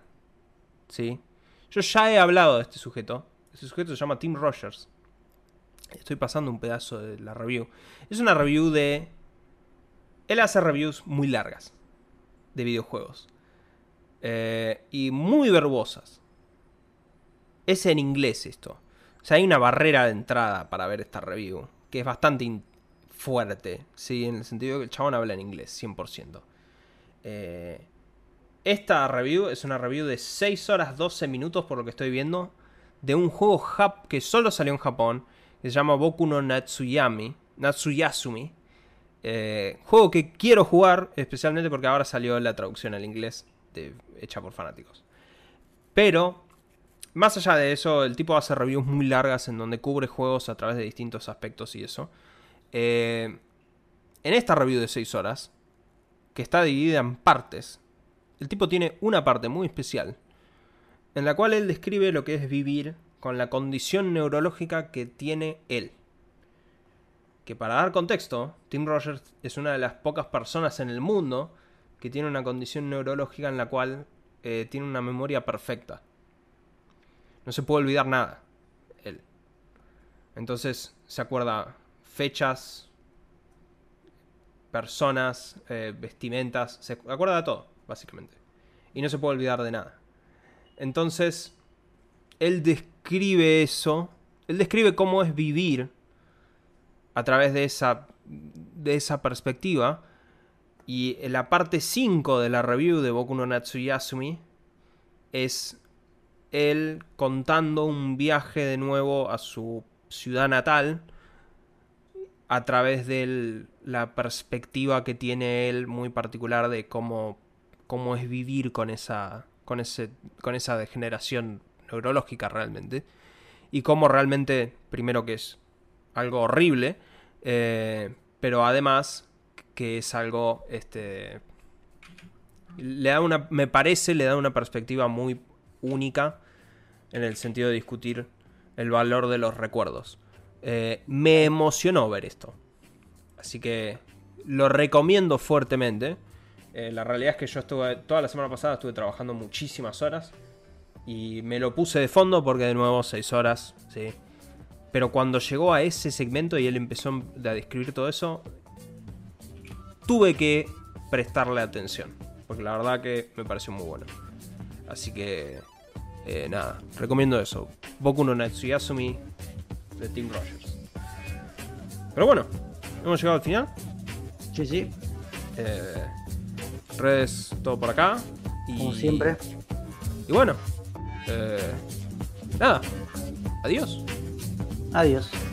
¿Sí? Yo ya he hablado de este sujeto. Este sujeto se llama Tim Rogers. Estoy pasando un pedazo de la review. Es una review de... Él hace reviews muy largas de videojuegos. Eh, y muy verbosas. Es en inglés esto. O sea, hay una barrera de entrada para ver esta review. Que es bastante fuerte. Sí, en el sentido que el chabón habla en inglés, 100%. Eh, esta review es una review de 6 horas 12 minutos, por lo que estoy viendo. De un juego que solo salió en Japón que se llama Boku no Natsuyami, Natsuyasumi. Eh, juego que quiero jugar, especialmente porque ahora salió la traducción al inglés hecha por fanáticos. Pero, más allá de eso, el tipo hace reviews muy largas en donde cubre juegos a través de distintos aspectos y eso. Eh, en esta review de 6 horas, que está dividida en partes, el tipo tiene una parte muy especial, en la cual él describe lo que es vivir con la condición neurológica que tiene él. Que para dar contexto, Tim Rogers es una de las pocas personas en el mundo que tiene una condición neurológica en la cual eh, tiene una memoria perfecta. No se puede olvidar nada, él. Entonces se acuerda fechas, personas, eh, vestimentas, se acuerda de todo, básicamente. Y no se puede olvidar de nada. Entonces, él describe eso, él describe cómo es vivir a través de esa, de esa perspectiva. Y la parte 5 de la review de Boku no Natsuyasumi es él contando un viaje de nuevo a su ciudad natal a través de la perspectiva que tiene él muy particular de cómo, cómo es vivir con esa, con, ese, con esa degeneración neurológica realmente. Y cómo realmente, primero que es algo horrible, eh, pero además que es algo, este, le da una, me parece, le da una perspectiva muy única en el sentido de discutir el valor de los recuerdos. Eh, me emocionó ver esto. Así que lo recomiendo fuertemente. Eh, la realidad es que yo estuve, toda la semana pasada estuve trabajando muchísimas horas. Y me lo puse de fondo porque de nuevo 6 horas, sí. Pero cuando llegó a ese segmento y él empezó a describir todo eso, tuve que prestarle atención. Porque la verdad que me pareció muy bueno. Así que, eh, nada, recomiendo eso. Boku no Natsuyasumi de Tim Rogers. Pero bueno, hemos llegado al final. Sí, sí. Eh, redes, todo por acá. Y, Como siempre. Y bueno, eh, nada. Adiós. Adiós.